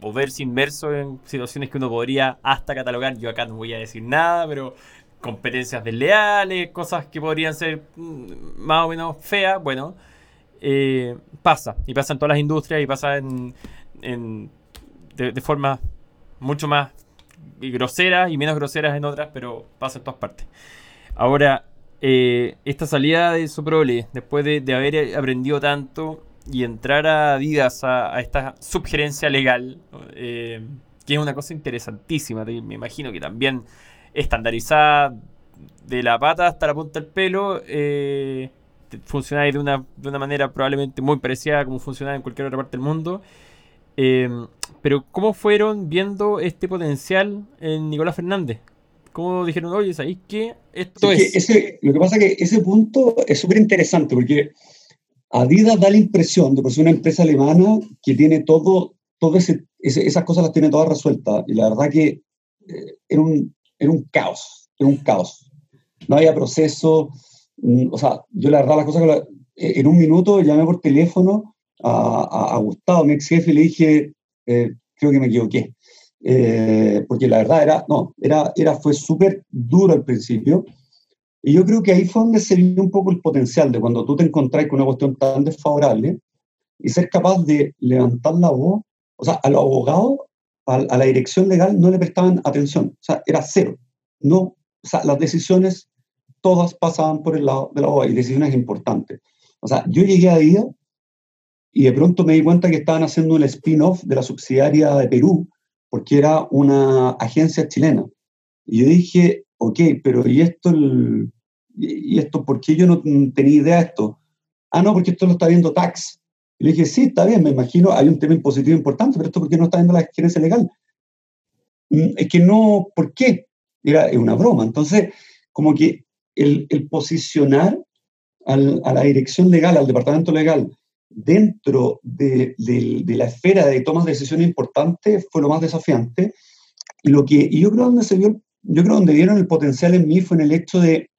o verse inmerso en situaciones que uno podría hasta catalogar. Yo acá no voy a decir nada, pero competencias desleales, cosas que podrían ser mm, más o menos feas, bueno, eh, pasa. Y pasa en todas las industrias y pasa en, de forma mucho más y groseras y menos groseras en otras, pero pasa en todas partes. Ahora, eh, esta salida de Soprole, después de, de, haber aprendido tanto y entrar a Adidas a, esta subgerencia legal, eh, que es una cosa interesantísima, me imagino que también estandarizada de la pata hasta la punta del pelo, eh, de una, de una manera probablemente muy parecida a como funciona en cualquier otra parte del mundo. Eh, pero ¿cómo fueron viendo este potencial en Nicolás Fernández? ¿Cómo dijeron, oye, ¿sabéis qué? Esto es... Que ese, lo que pasa es que ese punto es súper interesante porque Adidas da la impresión de que es una empresa alemana que tiene todo, todo ese, ese, esas cosas las tiene todas resueltas. Y la verdad que eh, era, un, era un caos, era un caos. No había proceso. Mm, o sea, yo la verdad las cosas que la, en un minuto llamé por teléfono a, a, Gustavo, mi ex jefe, y le dije, eh, creo que me equivoqué. Eh, porque la verdad era, no, era, era, fue súper duro al principio. Y yo creo que ahí fue donde se vio un poco el potencial de cuando tú te encontrás con una cuestión tan desfavorable y ser capaz de levantar la voz. O sea, a los abogados, a, la dirección legal no le prestaban atención. O sea, era cero. No, o sea, las decisiones todas pasaban por el lado de la voz y decisiones importantes. O sea, yo llegué a día y de pronto me di cuenta que estaban haciendo un spin-off de la subsidiaria de Perú, porque era una agencia chilena. Y yo dije, ok, pero ¿y esto, ¿y esto por qué yo no tenía idea de esto? Ah, no, porque esto lo está viendo Tax. Y le dije, sí, está bien, me imagino, hay un tema impositivo importante, pero esto por qué no está viendo la gerencia legal. Mm, es que no, ¿por qué? Era una broma. Entonces, como que el, posicionar a la dirección legal, al departamento legal, dentro de, de, de, la esfera de tomas de decisiones importantes fue lo más desafiante. Y, lo que, y yo creo donde se vio, yo creo donde vieron el potencial en mí fue en el hecho de,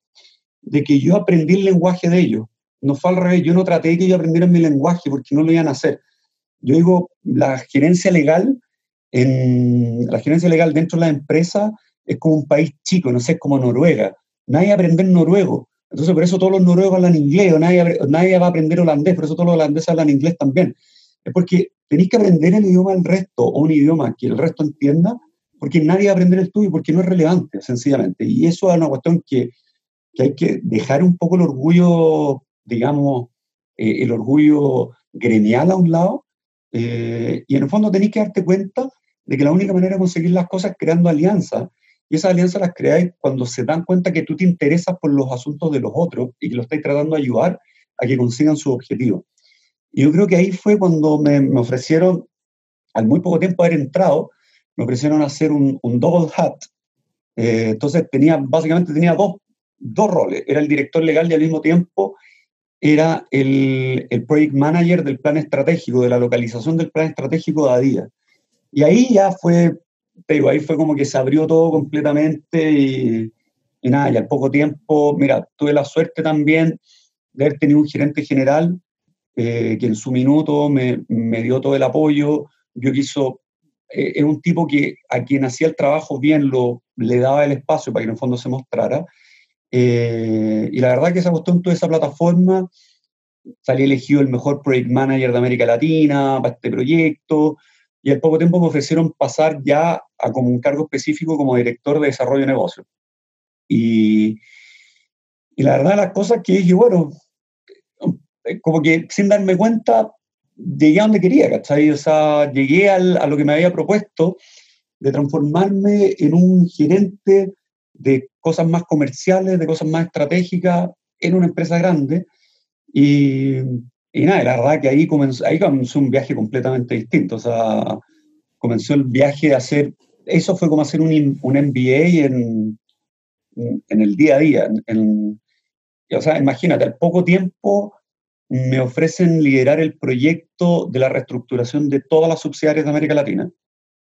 de que yo aprendí el lenguaje de ellos. No fue al revés, yo no traté de que ellos aprendieran mi lenguaje porque no lo iban a hacer. Yo digo, la gerencia legal, en, la gerencia legal dentro de la empresa es como un país chico, no sé, es como Noruega. Nadie aprende noruego, entonces, por eso todos los noruegos hablan inglés, o nadie, nadie va a aprender holandés, por eso todos los holandeses hablan inglés también. Es porque tenéis que aprender el idioma del resto, o un idioma que el resto entienda, porque nadie va a aprender el tuyo, porque no es relevante, sencillamente. Y eso es una cuestión que, que hay que dejar un poco el orgullo, digamos, eh, el orgullo gremial a un lado, eh, y en el fondo tenéis que darte cuenta de que la única manera de conseguir las cosas es creando alianzas, y esas alianzas las creáis cuando se dan cuenta que tú te interesas por los asuntos de los otros y que lo estáis tratando de ayudar a que consigan su objetivo. Y yo creo que ahí fue cuando me, me ofrecieron, al muy poco tiempo de haber entrado, me ofrecieron hacer un, un double hat. Eh, entonces tenía, básicamente tenía dos, dos roles. Era el director legal y al mismo tiempo era el, el project manager del plan estratégico, de la localización del plan estratégico de ADIA. Y ahí ya fue pero ahí fue como que se abrió todo completamente y, y nada, y al poco tiempo, mira, tuve la suerte también de haber tenido un gerente general eh, que en su minuto me, me, dio todo el apoyo, yo quiso, eh, un tipo que a quien hacía el trabajo bien lo, le daba el espacio para que en el fondo se mostrara, eh, y la verdad que esa cuestión, toda esa plataforma, salí elegido el mejor project manager de América Latina para este proyecto, y al poco tiempo me ofrecieron pasar ya a como un cargo específico como director de desarrollo de negocio. Y, y la verdad las cosas que dije, bueno, como que sin darme cuenta, llegué a donde quería, ¿cachai? O sea, llegué al, a lo que me había propuesto de transformarme en un gerente de cosas más comerciales, de cosas más estratégicas en una empresa grande. Y, y nada, la verdad que ahí comenzó, ahí comenzó un viaje completamente distinto. O sea, comenzó el viaje de hacer, eso fue como hacer un, un MBA en, en el día a día. O sea, imagínate, al poco tiempo me ofrecen liderar el proyecto de la reestructuración de todas las subsidiarias de América Latina.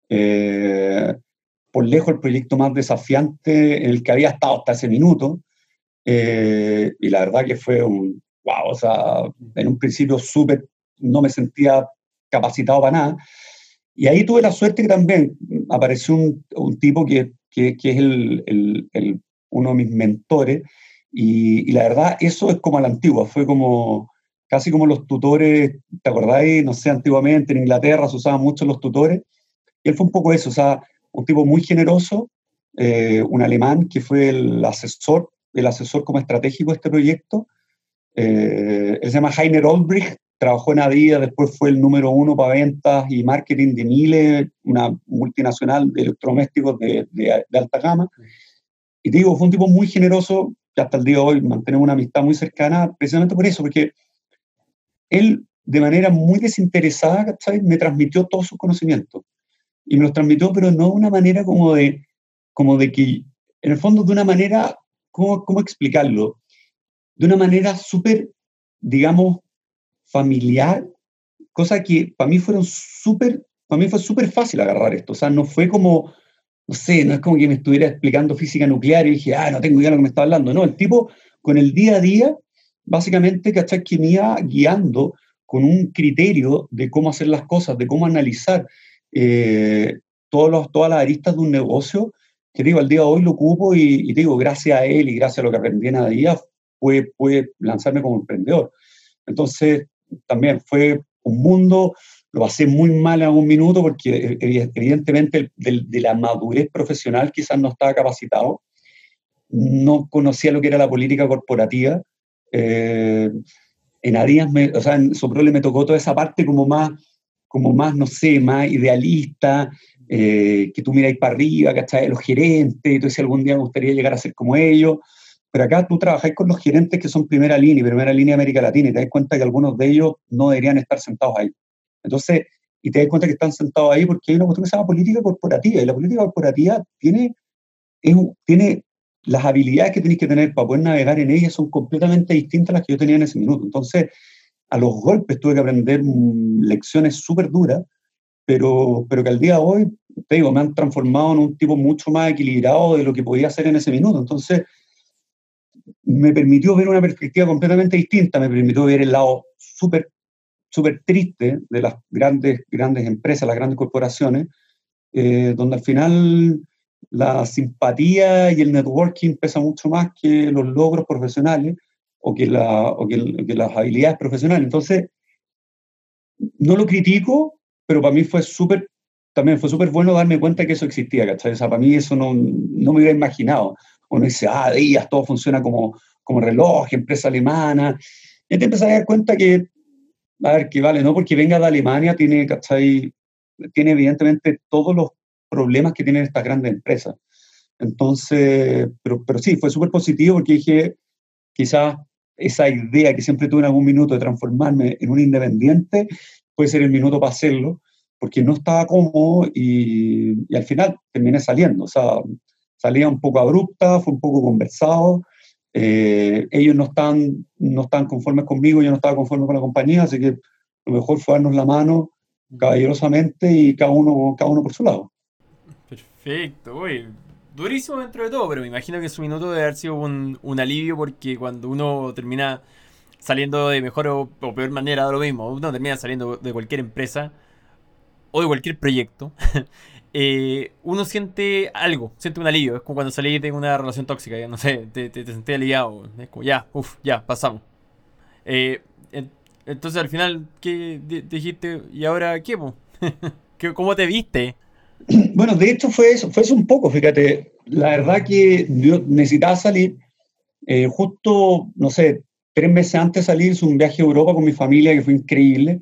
Eh, por lejos el proyecto más desafiante en el que había estado hasta ese minuto. Eh, y la verdad que fue un, wow, o sea, en un principio súper, no me sentía capacitado para nada. Y ahí tuve la suerte que también apareció un, un tipo que, que, que es el, el, el, uno de mis mentores. Y, y, la verdad, eso es como a la antigua, fue como casi como los tutores, ¿te acordáis? No sé, antiguamente en Inglaterra se usaban mucho los tutores. Y él fue un poco eso, o sea, un tipo muy generoso, eh, un alemán que fue el asesor, el asesor como estratégico de este proyecto, eh, él se llama Heiner Olbrich, trabajó en Adidas, después fue el número uno para ventas y marketing de Miele, una multinacional de electrodomésticos de, de, de, alta gama. Y te digo, fue un tipo muy generoso, que hasta el día de hoy mantenemos una amistad muy cercana, precisamente por eso, porque él de manera muy desinteresada, ¿sabes? me transmitió todos sus conocimientos. Y me los transmitió, pero no de una manera como de, como de que, en el fondo, de una manera, ¿cómo, cómo explicarlo? De una manera súper, digamos, familiar, cosa que para mí fueron súper, para mí fue súper fácil agarrar esto, o sea, no fue como, no sé, no es como que me estuviera explicando física nuclear y dije, ah, no tengo idea de lo que me está hablando, no, el tipo con el día a día, básicamente, ¿cachai? Que me iba guiando con un criterio de cómo hacer las cosas, de cómo analizar eh, todos los, todas las aristas de un negocio, que digo, al día de hoy lo ocupo y, y digo, gracias a él y gracias a lo que aprendí en día pude, lanzarme como emprendedor. Entonces, también fue un mundo, lo pasé muy mal en algún minuto porque evidentemente de la madurez profesional quizás no estaba capacitado, no conocía lo que era la política corporativa. Eh, en Arias, me, o sea, en Soprole me tocó toda esa parte como más, como más, no sé, más idealista, eh, que tú miráis para arriba, ¿cachai? Los gerentes, y si algún día me gustaría llegar a ser como ellos. Pero acá tú trabajáis con los gerentes que son primera línea, primera línea de América Latina, y te das cuenta que algunos de ellos no deberían estar sentados ahí. Entonces, y te das cuenta que están sentados ahí porque hay una cuestión que se llama política corporativa, y la política corporativa tiene, es, tiene las habilidades que tienes que tener para poder navegar en ella son completamente distintas a las que yo tenía en ese minuto. Entonces, a los golpes tuve que aprender lecciones súper duras, pero, pero que al día de hoy, te digo, me han transformado en un tipo mucho más equilibrado de lo que podía hacer en ese minuto. Entonces, me permitió ver una perspectiva completamente distinta, me permitió ver el lado súper súper triste de las grandes, grandes empresas, las grandes corporaciones, eh, donde al final la simpatía y el networking pesa mucho más que los logros profesionales o que, la, o que, las habilidades profesionales. Entonces, no lo critico, pero para mí fue súper, también fue súper bueno darme cuenta que eso existía, ¿cachai? O sea, para mí eso no, no me hubiera imaginado uno dice, ah, días, todo funciona como, como reloj, empresa alemana. Y te empiezas a dar cuenta que, a ver, que vale, no porque venga de Alemania, tiene, ¿cachai? Tiene evidentemente todos los problemas que tienen estas grandes empresas. Entonces, pero, pero sí, fue súper positivo porque dije, quizás esa idea que siempre tuve en algún minuto de transformarme en un independiente, puede ser el minuto para hacerlo, porque no estaba cómodo y, y al final terminé saliendo. O sea, salía un poco abrupta, fue un poco conversado. Eh, ellos no están, no están conformes conmigo, yo no estaba conforme con la compañía, así que lo mejor fue darnos la mano caballerosamente y cada uno, cada uno por su lado. Perfecto, uy, durísimo dentro de todo, pero me imagino que su minuto debe haber sido un, un alivio porque cuando uno termina saliendo de mejor o, o, peor manera, da lo mismo, uno termina saliendo de cualquier empresa o de cualquier proyecto, [laughs] eh, uno siente algo, siente un alivio. Es como cuando salís de una relación tóxica, ya no sé, te, te, te sentís aliviado. Es como, ya, uff, ya, pasamos. Eh, entonces al final, ¿qué dijiste? ¿Y ahora qué? [laughs] ¿Cómo te viste? [clears throat] Bueno, de hecho fue eso, fue eso un poco, fíjate. La verdad que yo necesitaba salir. Eh, justo, no sé, tres meses antes de salir, hice un viaje a Europa con mi familia que fue increíble.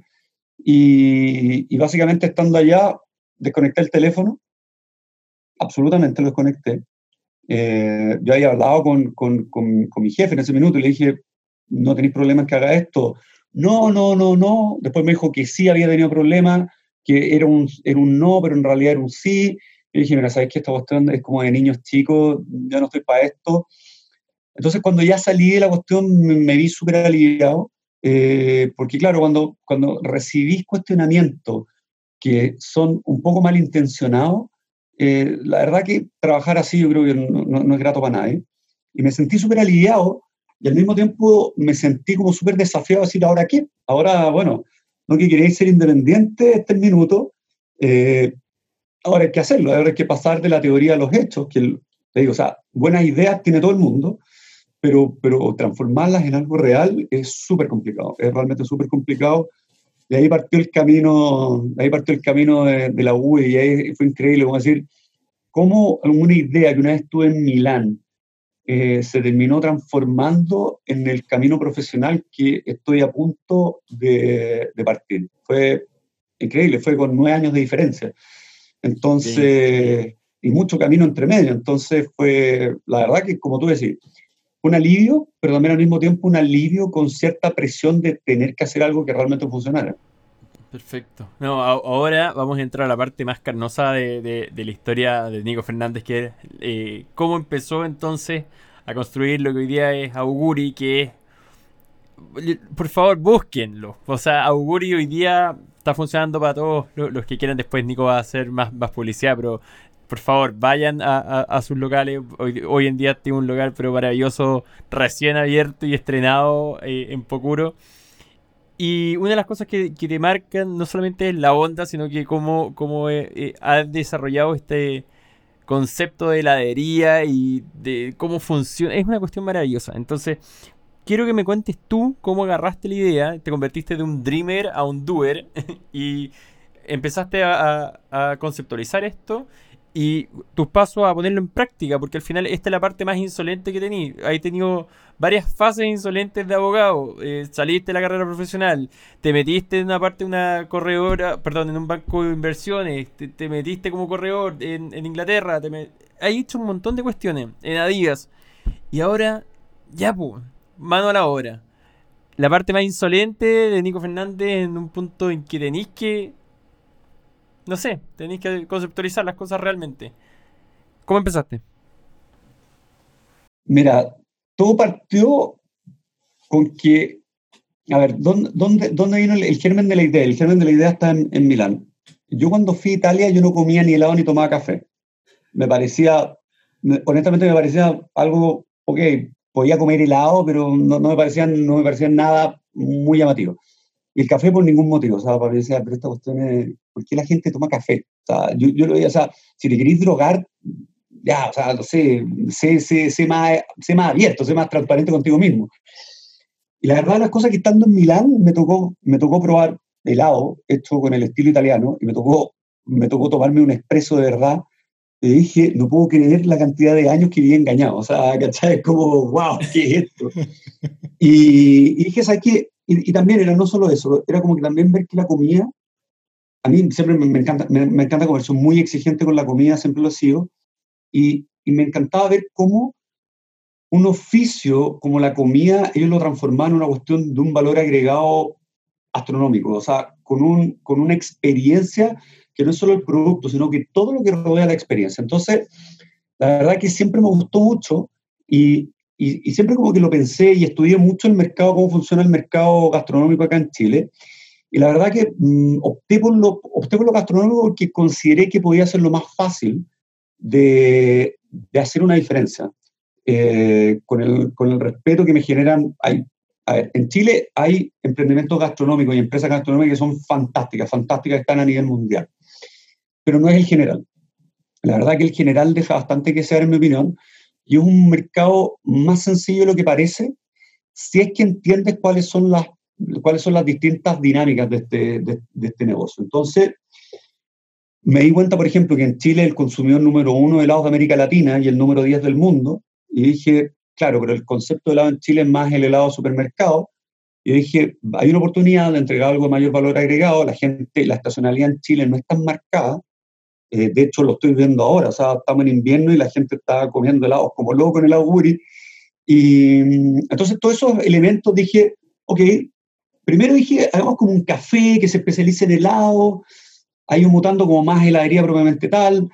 Y, básicamente estando allá, desconecté el teléfono. Absolutamente lo desconecté. Eh, yo había hablado con, con, con, con, mi jefe en ese minuto y le dije, no tenéis problema en que haga esto. No, no, no, no. Después me dijo que sí había tenido problemas que era un, era un no, pero en realidad era un sí. Y dije, mira, ¿sabes que esta cuestión es como de niños chicos? Ya no estoy para esto. Entonces, cuando ya salí de la cuestión, me, vi súper aliviado, eh, porque claro, cuando, cuando recibís cuestionamientos que son un poco malintencionados, eh, la verdad que trabajar así yo creo que no, no, es grato para nadie. Y me sentí súper aliviado y al mismo tiempo me sentí como súper desafiado a decir, ¿ahora qué? Ahora, bueno, no que queréis ser independiente este minuto, eh, ahora hay que hacerlo, ahora hay que pasar de la teoría a los hechos, que te digo, o sea, buenas ideas tiene todo el mundo, pero, pero transformarlas en algo real es súper complicado, es realmente súper complicado. De ahí partió el camino, de ahí partió el camino de, la U y ahí fue increíble, vamos a decir, cómo una idea que una vez estuve en Milán, eh, se terminó transformando en el camino profesional que estoy a punto de, partir. Fue increíble, fue con nueve años de diferencia. Entonces, y mucho camino entre medio. Entonces fue, la verdad que, como tú decís, un alivio, pero también al mismo tiempo un alivio con cierta presión de tener que hacer algo que realmente funcionara. Perfecto. No, ahora vamos a entrar a la parte más carnosa de, la historia de Nico Fernández, que es eh, cómo empezó entonces a construir lo que hoy día es Auguri, que es... Por favor, búsquenlo. O sea, Auguri hoy día está funcionando para todos los, que quieran. Después Nico va a hacer más, más publicidad, pero por favor, vayan a, sus locales. Hoy, en día tiene un local pero maravilloso, recién abierto y estrenado eh, en Pocuro. Y una de las cosas que, te marcan no solamente es la onda, sino que cómo, cómo eh, eh, has desarrollado este concepto de heladería y de cómo funciona. Es una cuestión maravillosa. Entonces, quiero que me cuentes tú cómo agarraste la idea, te convertiste de un dreamer a un doer [laughs] y empezaste a conceptualizar esto y tus pasos a ponerlo en práctica, porque al final esta es la parte más insolente que tení. Hay tenido varias fases insolentes de abogado. Eh, saliste de la carrera profesional, te metiste en una parte de una corredora, perdón, en un banco de inversiones, te, metiste como corredor en, Inglaterra, te hay hecho un montón de cuestiones en Adidas. Y ahora, ya, pues, mano a la obra. La parte más insolente de Nico Fernández en un punto en que tenéis que no sé, tenéis que conceptualizar las cosas realmente. ¿Cómo empezaste? Mira, todo partió con que, a ver, ¿dónde, dónde, dónde vino el, germen de la idea? El germen de la idea está en, en, Milán. Yo cuando fui a Italia, yo no comía ni helado ni tomaba café. Me parecía, honestamente me parecía algo, ok, podía comer helado, pero no, no me, parecían, no me parecían nada muy llamativo. Y el café por ningún motivo, o sea, para decía, pero esta cuestión es, ¿por qué la gente toma café? O sea, yo, yo lo veía, o sea, si te queréis drogar, ya, o sea, no sé, sé, sé, sé, más, sé más abierto, sé más transparente contigo mismo. Y la verdad, las cosas que estando en Milán me tocó, me tocó probar helado hecho con el estilo italiano y me tocó, me tocó tomarme un expreso de verdad. Y dije, no puedo creer la cantidad de años que viví engañado. O sea, ¿cachai? Es como, wow, ¿qué es esto? [laughs] y, y dije, ¿sabes qué? Y, también era no solo eso, era como que también ver que la comida, a mí siempre me, encanta, me, encanta comer, soy muy exigente con la comida, siempre lo he sido, y, y, me encantaba ver cómo un oficio como la comida, ellos lo transformaban en una cuestión de un valor agregado astronómico, o sea, con, un, con una experiencia que no es solo el producto, sino que todo lo que rodea la experiencia. Entonces, la verdad que siempre me gustó mucho y, y, siempre como que lo pensé y estudié mucho el mercado, cómo funciona el mercado gastronómico acá en Chile. Y la verdad que mm, opté, por lo, opté por lo gastronómico porque consideré que podía ser lo más fácil de, de hacer una diferencia. Eh, con, el, con, el, respeto que me generan. Hay, en Chile hay emprendimientos gastronómicos y empresas gastronómicas que son fantásticas, fantásticas, están a nivel mundial. Pero no es el general. La verdad que el general deja bastante que ser, en mi opinión, y es un mercado más sencillo de lo que parece si es que entiendes cuáles son las, cuáles son las distintas dinámicas de este, de, este negocio. Entonces, me di cuenta, por ejemplo, que en Chile el consumidor número uno de helados de América Latina y el número 10 del mundo, y dije, claro, pero el concepto de helado en Chile es más el helado supermercado, y dije, hay una oportunidad de entregar algo de mayor valor agregado, la gente, la estacionalidad en Chile no es tan marcada, eh, de hecho lo estoy viendo ahora, o sea, estamos en invierno y la gente está comiendo helados como loco en el auguri, y mm, entonces todos esos elementos dije, ok, primero dije, hagamos como un café que se especialice en helado, hay un mutando como más heladería propiamente tal,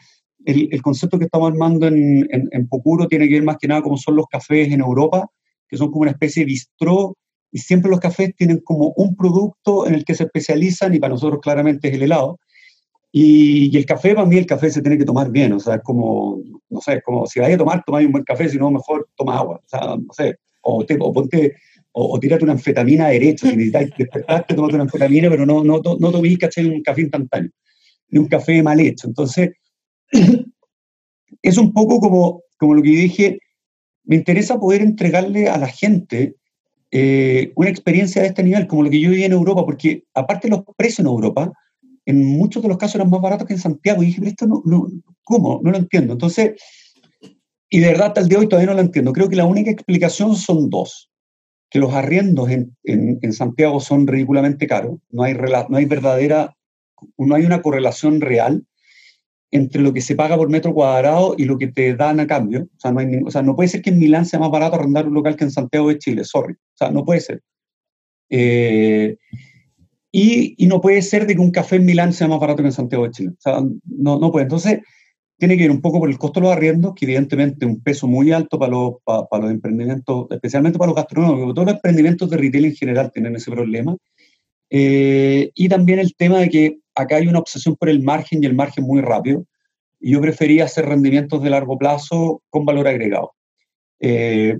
el, el concepto que estamos armando en, en, en, Pocuro tiene que ver más que nada como son los cafés en Europa, que son como una especie de bistró y siempre los cafés tienen como un producto en el que se especializan y para nosotros claramente es el helado. Y, el café, para mí el café se tiene que tomar bien, o sea, es como, no sé, como si vayas a tomar, tomáis un buen café, si no, mejor toma agua, o sea, no sé, o, te, o ponte, o, tírate una anfetamina derecho, si necesitas despertarte, tomate una anfetamina, pero no, no, no, no toméis, un café instantáneo, ni un café mal hecho. Entonces, [clears throat] es un poco como, como lo que dije, me interesa poder entregarle a la gente eh, una experiencia de este nivel, como lo que yo viví en Europa, porque aparte los precios en Europa, en muchos de los casos eran más baratos que en Santiago. Y dije, pero esto no, no, ¿cómo? No lo entiendo. Entonces, y de verdad hasta el de hoy todavía no lo entiendo. Creo que la única explicación son dos. Que los arriendos en, en, en Santiago son ridículamente caros. No hay, no hay verdadera, no hay una correlación real entre lo que se paga por metro cuadrado y lo que te dan a cambio. O sea, no, hay, o sea, no puede ser que en Milán sea más barato arrendar un local que en Santiago de Chile, sorry. O sea, no puede ser. Eh, y, y, no puede ser de que un café en Milán sea más barato que en Santiago de Chile. O sea, no, no puede. Entonces, tiene que ir un poco por el costo de los arriendos, que evidentemente es un peso muy alto para los, para, para los emprendimientos, especialmente para los gastronómicos. Todos los emprendimientos de retail en general tienen ese problema. Eh, y también el tema de que acá hay una obsesión por el margen y el margen muy rápido. Y yo prefería hacer rendimientos de largo plazo con valor agregado. Eh,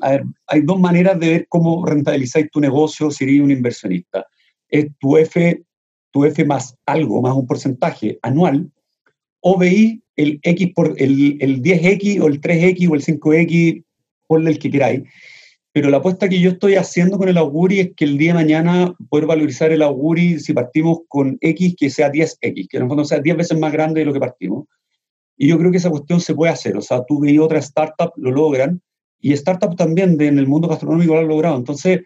a ver, hay dos maneras de ver cómo rentabilizáis tu negocio si eres un inversionista. Es tu F, tu F más algo, más un porcentaje anual, o veis el X por el, el 10X o el 3X o el 5X, ponle el que queráis, pero la apuesta que yo estoy haciendo con el auguri es que el día de mañana poder valorizar el auguri si partimos con X que sea 10X, que en el fondo sea 10 veces más grande de lo que partimos. Y yo creo que esa cuestión se puede hacer. O sea, tú y otra startup lo logran y startups también de, en el mundo gastronómico lo han logrado. Entonces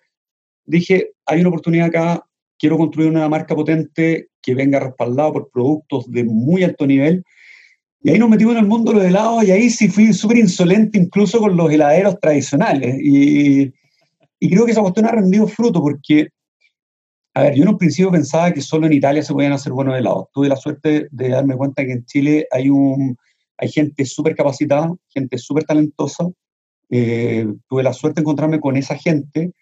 dije, hay una oportunidad acá, quiero construir una marca potente que venga respaldada por productos de muy alto nivel y ahí nos metimos en el mundo de los helados y ahí sí fui súper insolente incluso con los heladeros tradicionales. Y, y, creo que esa cuestión ha rendido fruto porque, a ver, yo en un principio pensaba que solo en Italia se podían hacer buenos helados. Tuve la suerte de darme cuenta que en Chile hay, un, hay gente súper capacitada, gente súper talentosa. Eh, tuve la suerte de encontrarme con esa gente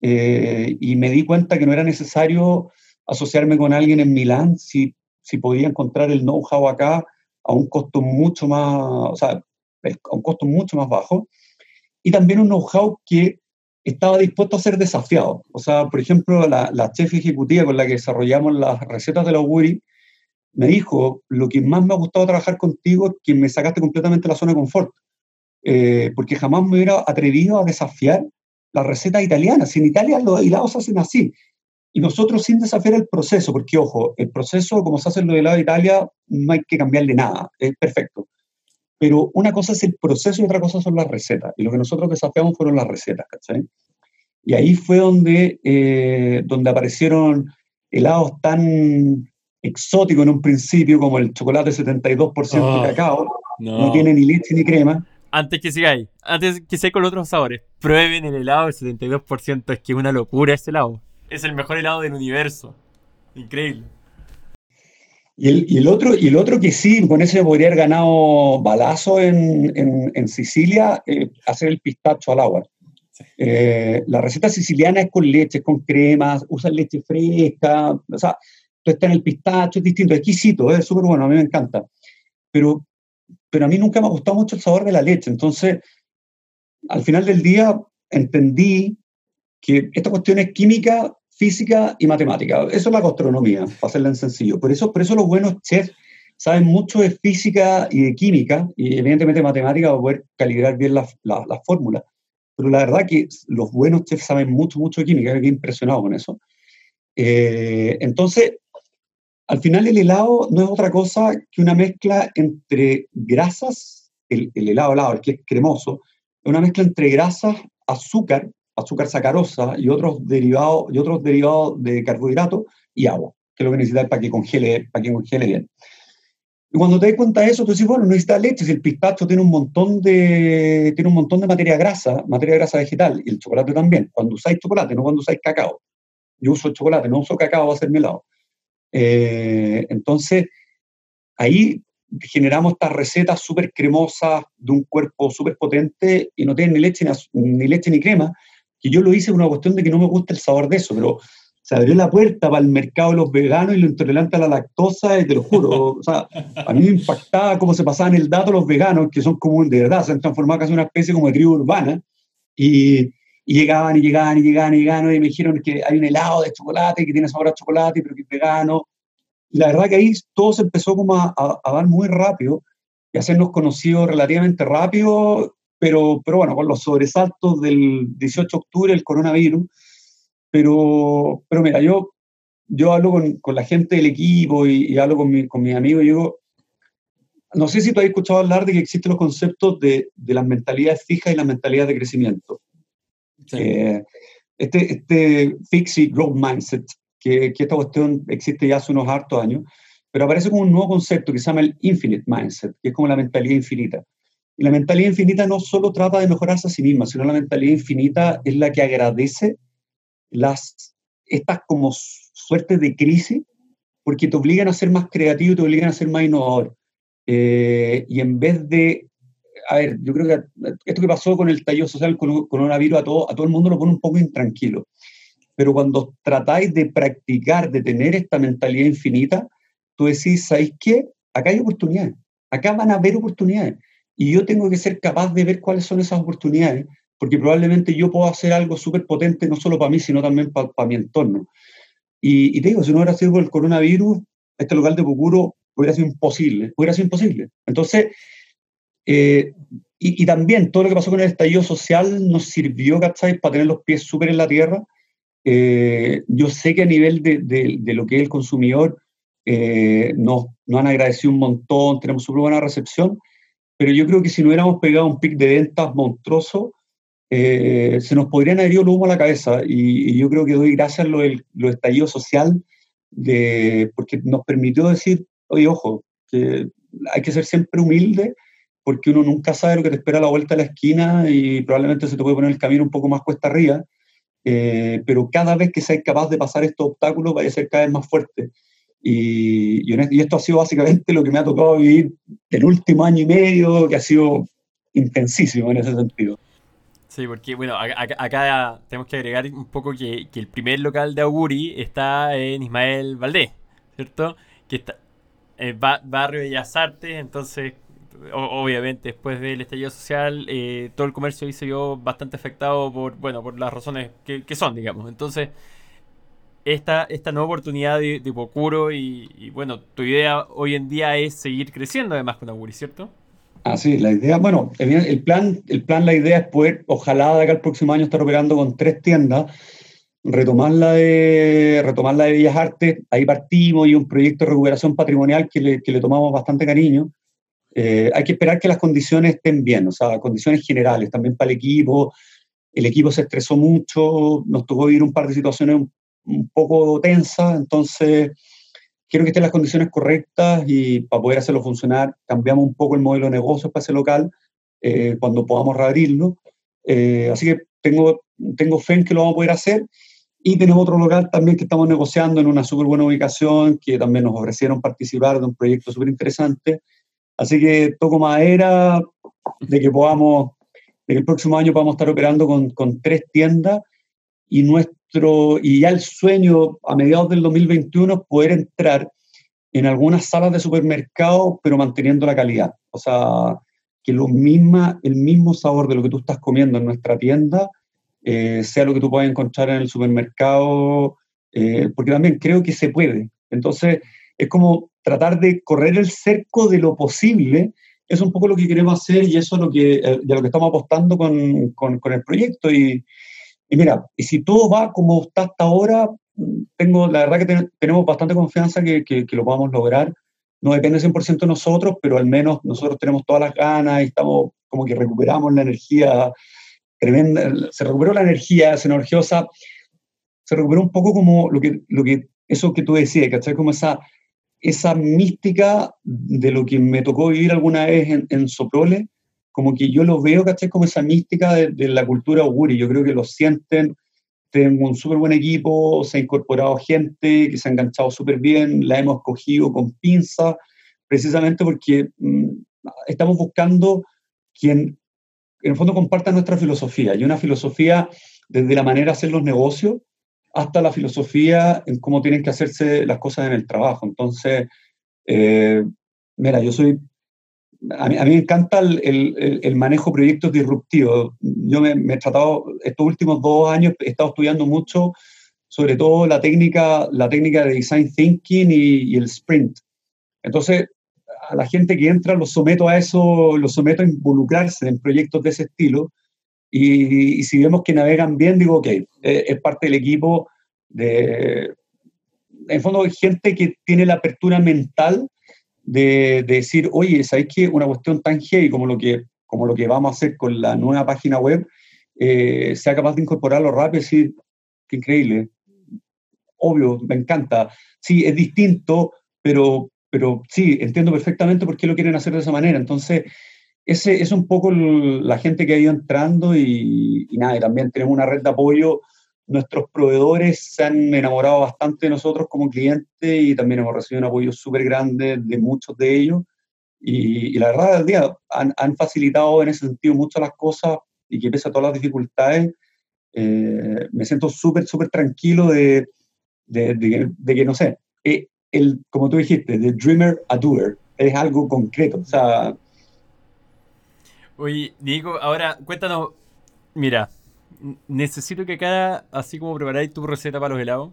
eh, y me di cuenta que no era necesario asociarme con alguien en Milán si, si podía encontrar el know-how acá a un costo mucho más, o sea, a un costo mucho más bajo, y también un know-how que estaba dispuesto a ser desafiado. O sea, por ejemplo, la, la chef ejecutiva con la que desarrollamos las recetas de la Uguri me dijo, lo que más me ha gustado trabajar contigo es que me sacaste completamente la zona de confort, eh, porque jamás me hubiera atrevido a desafiar las recetas italianas. En Italia los helados se hacen así. Y nosotros sin desafiar el proceso, porque ojo, el proceso como se hace en lo de lado de Italia, no hay que cambiarle nada, es perfecto. Pero una cosa es el proceso y otra cosa son las recetas. Y lo que nosotros desafiamos fueron las recetas, ¿cachai? Y ahí fue donde, eh, donde aparecieron helados tan exóticos en un principio como el chocolate 72% de ah, cacao, no. tiene ni leche ni crema. Antes que sigáis, antes que sigáis con los otros sabores, prueben el helado del 72%, es que es una locura ese helado es el mejor helado del universo. Increíble. Y el, y el, otro, y el otro que sí, con ese podría haber ganado balazo en, en, en Sicilia, eh, hacer el pistacho al agua. Eh, la receta siciliana es con leche, con cremas, usan leche fresca, o sea, tú estás en el pistacho, es distinto, exquisito, es súper bueno, a mí me encanta. Pero, pero a mí nunca me ha gustado mucho el sabor de la leche, entonces, al final del día entendí que esta cuestión es química, física y matemática. Eso es la gastronomía, para hacerla en sencillo. Por eso, por eso los buenos chefs saben mucho de física y de química, y evidentemente matemática para poder calibrar bien las la, la fórmulas. pero la verdad que los buenos chefs saben mucho, mucho de química, quedé impresionado con eso. Eh, entonces, al final el helado no es otra cosa que una mezcla entre grasas, el, helado helado, el que es cremoso, es una mezcla entre grasas, azúcar, azúcar sacarosa y otros derivados, y otros derivados de carbohidratos y agua, que es lo que necesitas para que congele, para que congele bien. Y cuando te das cuenta de eso, tú dices, bueno, no necesitas leche, si el pistacho tiene un montón de, tiene un montón de materia grasa, materia grasa vegetal, y el chocolate también, cuando usáis chocolate, no cuando usáis cacao. Yo uso chocolate, no uso cacao, a ser mi helado. Eh, entonces, ahí generamos estas recetas súper cremosas de un cuerpo súper potente y no tienen ni leche ni, leche ni crema, que yo lo hice por una cuestión de que no me gusta el sabor de eso, pero se abrió la puerta para el mercado de los veganos y lo intolerante a la lactosa, y te lo juro, o sea, a mí me impactaba cómo se pasaban el dato los veganos, que son como de verdad, se han transformado casi en una especie como de tribu urbana, y, y llegaban y llegaban y llegaban y llegaban y me dijeron que hay un helado de chocolate que tiene sabor a chocolate, pero que es vegano. Y la verdad que ahí todo se empezó como a, a, dar muy rápido y a hacernos conocidos relativamente rápido, pero, pero bueno, con los sobresaltos del 18 de octubre, el coronavirus. Pero, pero mira, yo, yo hablo con, con la gente del equipo y, y hablo con, mi, con mis amigos y digo, no sé si tú has escuchado hablar de que existen los conceptos de, de las mentalidades fijas y las mentalidades de crecimiento. Eh, este, este Fixie Growth Mindset, que, que, esta cuestión existe ya hace unos hartos años, pero aparece como un nuevo concepto que se llama el Infinite Mindset, que es como la mentalidad infinita. Y la mentalidad infinita no solo trata de mejorarse a sí misma, sino la mentalidad infinita es la que agradece las, estas como suertes de crisis, porque te obligan a ser más creativo y te obligan a ser más innovador. Eh, y en vez de a ver, yo creo que esto que pasó con el tallo social, con el coronavirus, a todo, a todo el mundo lo pone un poco intranquilo. Pero cuando tratáis de practicar, de tener esta mentalidad infinita, tú decís, ¿sabéis qué? Acá hay oportunidades, acá van a haber oportunidades. Y yo tengo que ser capaz de ver cuáles son esas oportunidades, porque probablemente yo puedo hacer algo súper potente, no solo para mí, sino también para, mi entorno. Y, y, te digo, si no hubiera sido por el coronavirus, este local de Pocuro hubiera sido imposible, hubiera sido imposible. Entonces, eh, y, también todo lo que pasó con el estallido social nos sirvió, ¿cachai?, para tener los pies súper en la tierra. Eh, yo sé que a nivel de, de, lo que es el consumidor eh, nos, nos, han agradecido un montón, tenemos súper buena recepción, pero yo creo que si no hubiéramos pegado un pic de ventas monstruoso, se nos podrían haber ido el humo a la cabeza. Y, yo creo que doy gracias a lo del lo estallido social, de, porque nos permitió decir, oye, ojo, que hay que ser siempre humilde porque uno nunca sabe lo que te espera a la vuelta de la esquina y probablemente se te puede poner el camino un poco más cuesta arriba, eh, pero cada vez que seas capaz de pasar estos obstáculos vaya a ser cada vez más fuerte. Y, y, esto ha sido básicamente lo que me ha tocado vivir el último año y medio, que ha sido intensísimo en ese sentido. Sí, porque bueno, acá, tenemos que agregar un poco que, que, el primer local de Auguri está en Ismael Valdés, ¿cierto? Que está en barrio de Bellas Artes, entonces obviamente después del estallido social eh, todo el comercio ahí se vio bastante afectado por bueno por las razones que, son digamos. Entonces esta, esta nueva oportunidad de, de Pocuro y, bueno tu idea hoy en día es seguir creciendo además con Aguri ¿cierto? Ah, sí, la idea, bueno, el plan, el plan, la idea es poder, ojalá de acá el próximo año estar operando con tres tiendas, retomar la de, retomar la de Bellas Artes, ahí partimos y un proyecto de recuperación patrimonial que le, que le tomamos bastante cariño, eh, hay que esperar que las condiciones estén bien, o sea, condiciones generales, también para el equipo. El equipo se estresó mucho, nos tocó vivir un par de situaciones un, poco tensas, entonces quiero que estén las condiciones correctas y para poder hacerlo funcionar cambiamos un poco el modelo de negocio para ese local eh, cuando podamos reabrirlo. Eh, así que tengo, tengo fe en que lo vamos a poder hacer. Y tenemos otro local también que estamos negociando en una súper buena ubicación, que también nos ofrecieron participar de un proyecto súper interesante Así que toco madera de que podamos, de el próximo año podamos estar operando con, con tres tiendas y nuestro, y ya el sueño a mediados del 2021 es poder entrar en algunas salas de supermercado, pero manteniendo la calidad. O sea, que lo misma, el mismo sabor de lo que tú estás comiendo en nuestra tienda eh, sea lo que tú puedas encontrar en el supermercado, eh, porque también creo que se puede. Entonces, es como tratar de correr el cerco de lo posible es un poco lo que queremos hacer y eso es lo que, eh, lo que estamos apostando con, con, el proyecto. Y, y, mira, y si todo va como está hasta ahora, tengo, la verdad que tenemos bastante confianza que, que, lo podamos lograr. No depende 100% de nosotros, pero al menos nosotros tenemos todas las ganas y estamos como que recuperamos la energía tremenda, se recuperó la energía, esa energía, se recuperó un poco como lo que, lo que, eso que tú decías, ¿cachai? Como esa, esa mística de lo que me tocó vivir alguna vez en, en Soprole, como que yo lo veo, ¿cachai? Como esa mística de, la cultura auguri, yo creo que lo sienten, tengo un súper buen equipo, se ha incorporado gente que se ha enganchado súper bien, la hemos cogido con pinza, precisamente porque mm, estamos buscando quien en el fondo comparta nuestra filosofía, y una filosofía desde la manera de hacer los negocios hasta la filosofía en cómo tienen que hacerse las cosas en el trabajo. Entonces, eh, mira, yo soy a mí, a mí, me encanta el, el, manejo de proyectos disruptivos. Yo me, me, he tratado, estos últimos dos años he estado estudiando mucho, sobre todo la técnica, la técnica de design thinking y, y el sprint. Entonces, a la gente que entra los someto a eso, los someto a involucrarse en proyectos de ese estilo. Y, y si vemos que navegan bien, digo, ok, es, es parte del equipo de, en fondo, gente que tiene la apertura mental de, decir, oye, ¿sabéis que una cuestión tan heavy como lo que, como lo que vamos a hacer con la nueva página web, eh, sea capaz de incorporarlo rápido y decir, qué increíble, obvio, me encanta. Sí, es distinto, pero, pero sí, entiendo perfectamente por qué lo quieren hacer de esa manera. Entonces, ese es un poco la gente que ha ido entrando y, y nada, y también tenemos una red de apoyo nuestros proveedores se han enamorado bastante de nosotros como clientes y también hemos recibido un apoyo súper grande de muchos de ellos. Y, la verdad día han, han, facilitado en ese sentido mucho las cosas y que pese a todas las dificultades, eh, me siento súper, súper tranquilo de, de, de, que, no sé, eh, el, como tú dijiste, de dreamer a doer, es algo concreto. O sea... Oye, Diego, ahora cuéntanos, mira, necesito que cada, así como preparáis tu receta para los helados,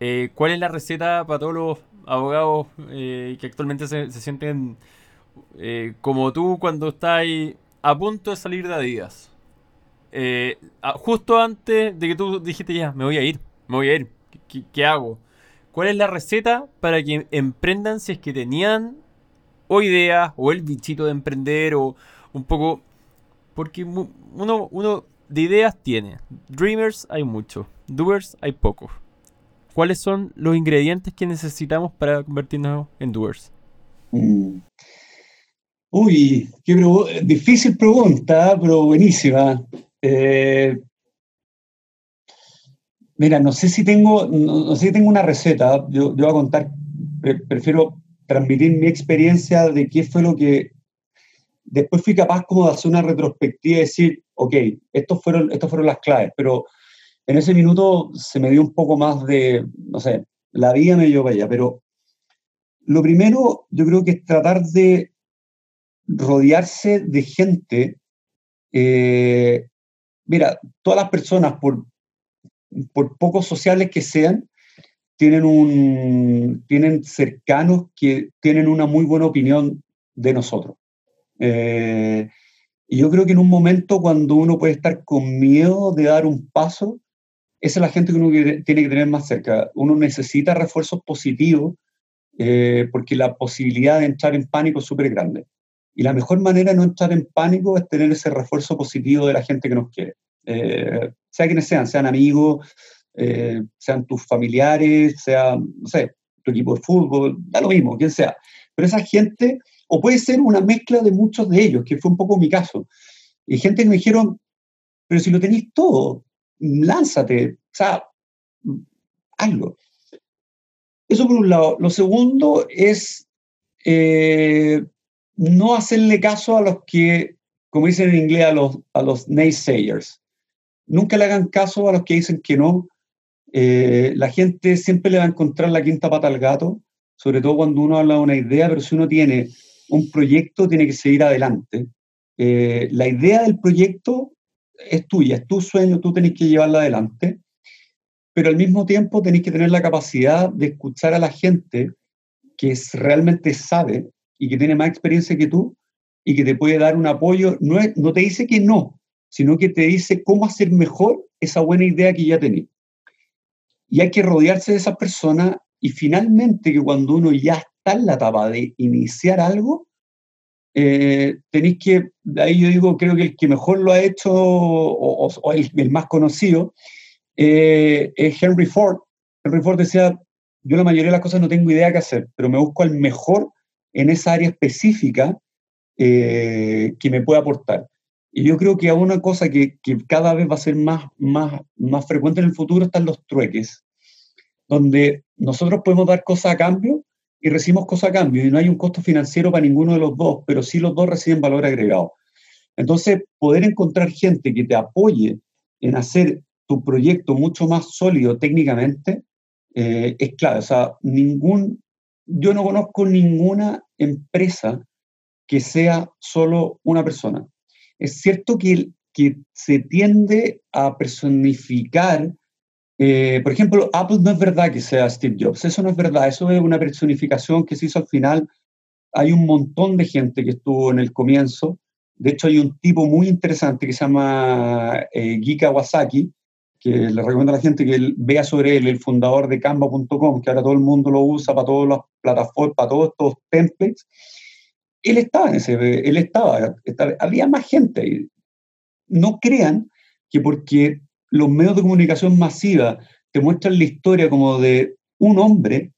eh, ¿cuál es la receta para todos los abogados eh, que actualmente se, sienten eh, como tú cuando estáis a punto de salir de Adidas? justo antes de que tú dijiste ya, me voy a ir, me voy a ir, ¿qué, hago? ¿Cuál es la receta para que emprendan si es que tenían o ideas o el bichito de emprender o un poco... Porque uno, uno de ideas tiene. Dreamers hay mucho. Doers hay pocos. ¿Cuáles son los ingredientes que necesitamos para convertirnos en doers? Mm. Uy, qué difícil pregunta, pero buenísima. Eh, mira, no sé si tengo, no, sé si tengo una receta. Yo, yo voy a contar, prefiero transmitir mi experiencia de qué fue lo que después fui capaz como de hacer una retrospectiva y decir, ok, estos fueron, estos fueron las claves, pero en ese minuto se me dio un poco más de, no sé, la vida me para allá, pero lo primero yo creo que es tratar de rodearse de gente. Eh, mira, todas las personas, por, por pocos sociales que sean, tienen, tienen cercanos que tienen una muy buena opinión de nosotros. Eh, y yo creo que en un momento cuando uno puede estar con miedo de dar un paso, esa es la gente que uno tiene que tener más cerca. Uno necesita refuerzos positivos eh, porque la posibilidad de entrar en pánico es súper grande. Y la mejor manera de no entrar en pánico es tener ese refuerzo positivo de la gente que nos quiere. Eh, sea quienes sean, sean amigos, sean tus familiares, sea, no sé, tu equipo de fútbol, da lo mismo, quien sea. Pero esa gente o puede ser una mezcla de muchos de ellos, que fue un poco mi caso. Y gente que me dijeron, pero si lo tenéis todo, lánzate, o sea, hazlo. Eso por un lado. Lo segundo es eh, no hacerle caso a los que, como dicen en inglés, a los, a los naysayers. Nunca le hagan caso a los que dicen que no. Eh, la gente siempre le va a encontrar la quinta pata al gato, sobre todo cuando uno habla de una idea, pero si uno tiene un proyecto tiene que seguir adelante. Eh, la idea del proyecto es tuya, es tu sueño, tú tenés que llevarla adelante, pero al mismo tiempo tenés que tener la capacidad de escuchar a la gente que realmente sabe y que tiene más experiencia que tú y que te puede dar un apoyo, no, no te dice que no, sino que te dice cómo hacer mejor esa buena idea que ya tenías. Y hay que rodearse de esas personas y finalmente que cuando uno ya está en la etapa de iniciar algo, eh, tenéis que, ahí yo digo, creo que el que mejor lo ha hecho, o, el, más conocido, eh, es Henry Ford. Henry Ford decía, yo la mayoría de las cosas no tengo idea qué hacer, pero me busco al mejor en esa área específica eh, que me pueda aportar. Y yo creo que una cosa que, que, cada vez va a ser más, más, más frecuente en el futuro están los trueques, donde nosotros podemos dar cosas a cambio y recibimos cosas a cambio y no hay un costo financiero para ninguno de los dos, pero sí los dos reciben valor agregado. Entonces, poder encontrar gente que te apoye en hacer tu proyecto mucho más sólido técnicamente eh, es clave. O sea, ningún, yo no conozco ninguna empresa que sea solo una persona. Es cierto que, que se tiende a personificar, eh, por ejemplo, Apple no es verdad que sea Steve Jobs, eso no es verdad, eso es una personificación que se hizo al final. Hay un montón de gente que estuvo en el comienzo. De hecho, hay un tipo muy interesante que se llama eh, Guy Kawasaki, que le recomiendo a la gente que vea sobre él, el fundador de Canva.com, que ahora todo el mundo lo usa para todas las plataformas, para todos estos templates él estaba en ese, él estaba, había más gente. No crean que porque los medios de comunicación masiva te muestran la historia como de un hombre,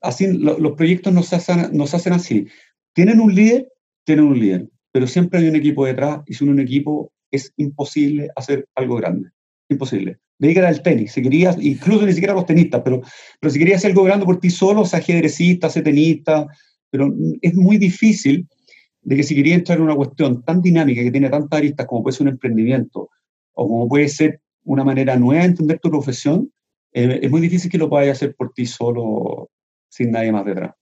así los proyectos no se, hacen, no hacen así. Tienen un líder, tienen un líder, pero siempre hay un equipo detrás y sin un equipo es imposible hacer algo grande. Imposible. Dedícate al tenis, si querías, incluso ni siquiera los tenistas, pero, pero si querías hacer algo grande por ti solo, sea ajedrecista, sea tenista, pero es muy difícil de que si quería entrar en una cuestión tan dinámica que tiene tantas aristas como puede ser un emprendimiento o como puede ser una manera nueva de entender tu profesión, eh, es muy difícil que lo puedas hacer por ti solo, sin nadie más detrás.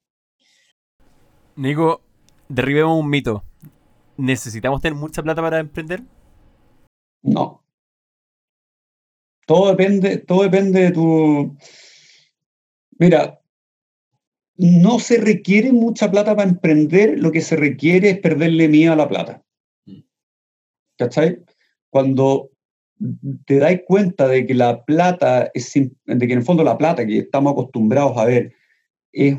Nico, derribemos un mito. ¿Necesitamos tener mucha plata para emprender? No. Todo depende, todo depende de tu. Mira, no se requiere mucha plata para emprender, lo que se requiere es perderle miedo a la plata. Mm. ¿Cachai? Cuando te dais cuenta de que la plata, es, de que en el fondo la plata que estamos acostumbrados a ver es,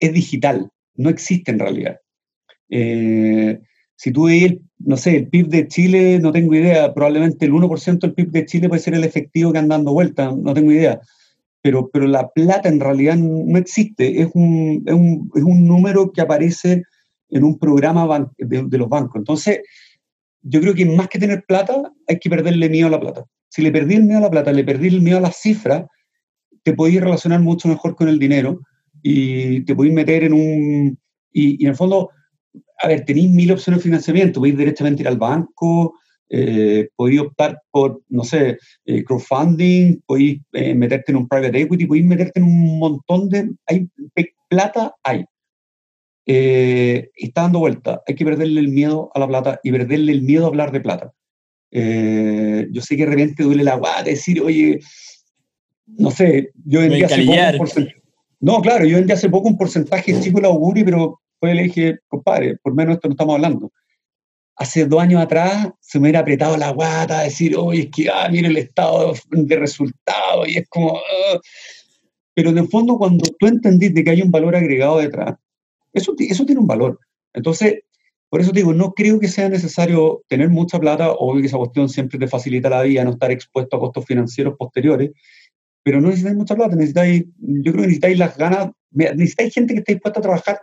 digital, no existe en realidad. Eh, si tú veis, no sé, el PIB de Chile, no tengo idea, probablemente el 1% del PIB de Chile puede ser el efectivo que anda vuelta, no tengo idea pero, pero la plata en realidad no existe, es un, es un, es un número que aparece en un programa de, los bancos. Entonces, yo creo que más que tener plata, hay que perderle miedo a la plata. Si le perdí el miedo a la plata, le perdí el miedo a las cifras, te podéis relacionar mucho mejor con el dinero y te podéis meter en un... Y, en el fondo, a ver, tenéis mil opciones de financiamiento, podéis directamente ir al banco, eh, podéis optar por, no sé, eh, crowdfunding, podéis eh, meterte en un private equity, podéis meterte en un montón de... Hay, plata hay. Está dando vuelta. Hay que perderle el miedo a la plata y perderle el miedo a hablar de plata. yo sé que de repente duele la guata decir, oye, no sé, yo vendí hace poco un No, claro, yo vendí hace poco un porcentaje chico la auguri, pero fue le dije, compadre, por menos esto no estamos hablando hace dos años atrás se me hubiera apretado la guata a decir, oye, es que, ah, mira el estado de resultados, y es como... Ah". Pero en el fondo, cuando tú entendiste que hay un valor agregado detrás, eso, eso tiene un valor. Entonces, por eso digo, no creo que sea necesario tener mucha plata, obvio que esa cuestión siempre te facilita la vida, no estar expuesto a costos financieros posteriores, pero no necesitáis mucha plata, necesitáis, yo creo que necesitáis las ganas, necesitáis gente que esté dispuesta a trabajar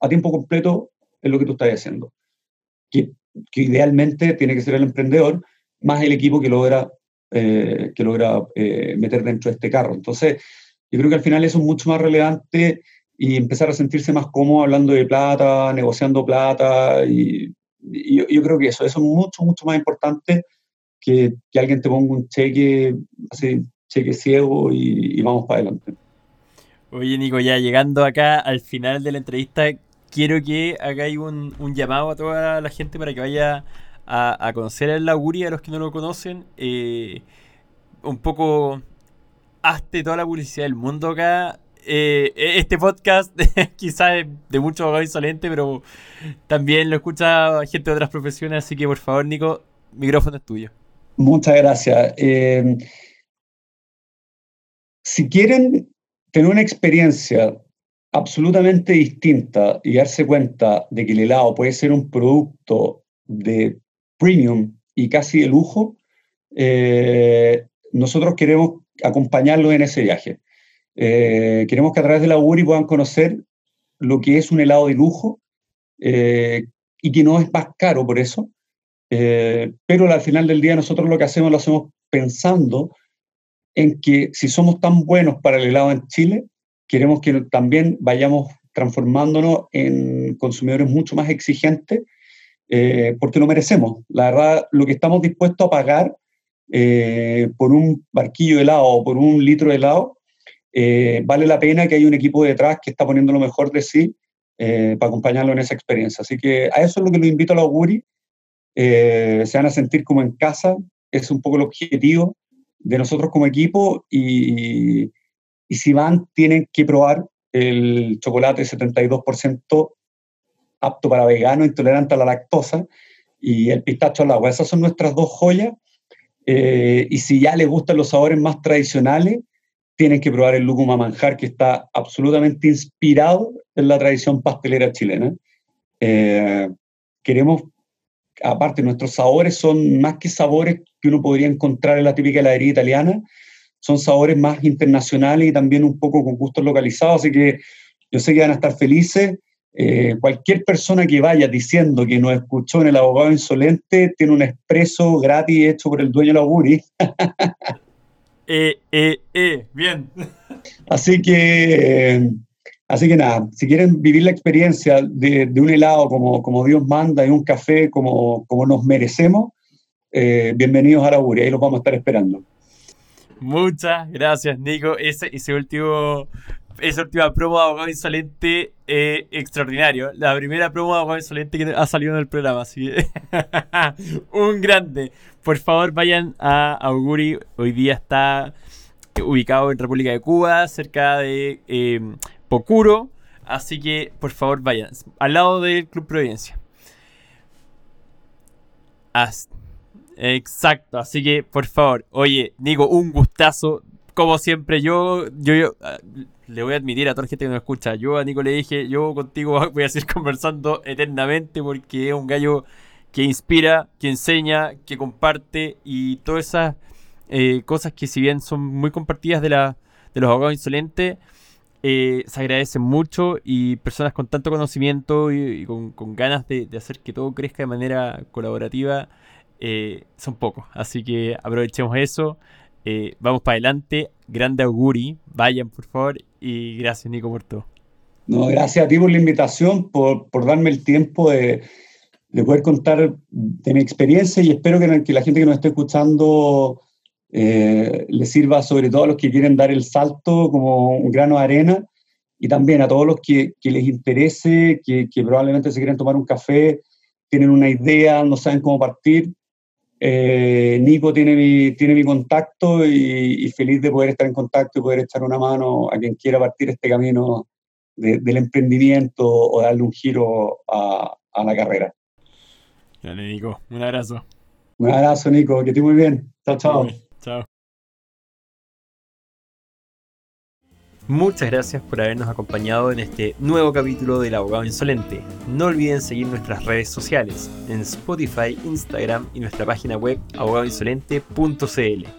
a tiempo completo en lo que tú estás haciendo que, idealmente tiene que ser el emprendedor, más el equipo que logra, eh, que logra eh, meter dentro de este carro. Entonces, yo creo que al final eso es mucho más relevante y empezar a sentirse más cómodo hablando de plata, negociando plata, y, yo, creo que eso, eso es mucho, mucho más importante que, que alguien te ponga un cheque, así, cheque ciego y, vamos para adelante. Oye, Nico, ya llegando acá al final de la entrevista, quiero que hagáis un, un, llamado a toda la gente para que vaya a, conocer el Auguria, a los que no lo conocen. Eh, un poco, hazte toda la publicidad del mundo acá. Eh, este podcast [laughs] quizás de mucho abogado insolente, pero también lo escucha gente de otras profesiones, así que por favor, Nico, micrófono es tuyo. Muchas gracias. Eh, si quieren tener una experiencia absolutamente distinta y darse cuenta de que el helado puede ser un producto de premium y casi de lujo, eh, nosotros queremos acompañarlos en ese viaje. Eh, queremos que a través de la URI puedan conocer lo que es un helado de lujo eh, y que no es más caro por eso, pero al final del día nosotros lo que hacemos lo hacemos pensando en que si somos tan buenos para el helado en Chile, queremos que también vayamos transformándonos en consumidores mucho más exigentes, eh, porque lo merecemos. La verdad, lo que estamos dispuestos a pagar eh, por un barquillo de helado o por un litro de helado, eh, vale la pena que haya un equipo detrás que está poniendo lo mejor de sí para acompañarlo en esa experiencia. Así que a eso es lo que los invito a los Guri. se van a sentir como en casa, es un poco el objetivo de nosotros como equipo y, y si van, tienen que probar el chocolate 72% apto para vegano, intolerante a la lactosa, y el pistacho al agua. Esas son nuestras dos joyas. Eh, y si ya les gustan los sabores más tradicionales, tienen que probar el lúcuma manjar, que está absolutamente inspirado en la tradición pastelera chilena. Eh, queremos, aparte, nuestros sabores son más que sabores que uno podría encontrar en la típica heladería italiana, son sabores más internacionales y también un poco con gustos localizados, así que yo sé que van a estar felices. Eh, cualquier persona que vaya diciendo que nos escuchó en el abogado insolente tiene un expreso gratis hecho por el dueño de la Buri. [laughs] eh, eh, eh, bien. Así que, así que nada, si quieren vivir la experiencia de, un helado como, como Dios manda y un café como, como nos merecemos, eh, bienvenidos a la Buri, ahí los vamos a estar esperando. Muchas gracias, Nico. Ese, ese último, esa última promo de Abogado Insolente eh, extraordinario. La primera promo de Abogado Insolente que ha salido en el programa. [laughs] Un grande. Por favor, vayan a Auguri. Hoy día está ubicado en República de Cuba, cerca de eh, Pocuro. Así que, por favor, vayan. Al lado del Club Providencia. Exacto, así que por favor, oye, Nico, un gustazo. Como siempre, yo, le voy a admitir a toda la gente que nos escucha. Yo a Nico le dije, yo contigo [laughs] voy a seguir conversando eternamente porque es un gallo que inspira, que enseña, que comparte y todas esas eh, cosas que si bien son muy compartidas de, la, de los abogados insolentes, eh, se agradecen mucho y personas con tanto conocimiento y, con, ganas de, hacer que todo crezca de manera colaborativa eh, son pocos. Así que aprovechemos eso. Vamos para adelante. Grande auguri. Vayan, por favor. Y gracias, Nico, por todo. No, gracias a ti por la invitación, por, por darme el tiempo de, de, poder contar de mi experiencia y espero que, que la gente que nos esté escuchando eh, le sirva sobre todo a los que quieren dar el salto como un grano de arena y también a todos los que, que les interese, que, que, probablemente se quieren tomar un café, tienen una idea, no saben cómo partir. Eh, Nico tiene mi, tiene mi contacto y, feliz de poder estar en contacto y poder echar una mano a quien quiera partir este camino del emprendimiento o darle un giro a, la carrera. Dale, Nico. Un abrazo. Un abrazo, Nico. Que estés muy bien. Chao, chao. Chao. Muchas gracias por habernos acompañado en este nuevo capítulo del Abogado Insolente. No olviden seguir nuestras redes sociales en Spotify, Instagram y nuestra página web abogadoinsolente.cl.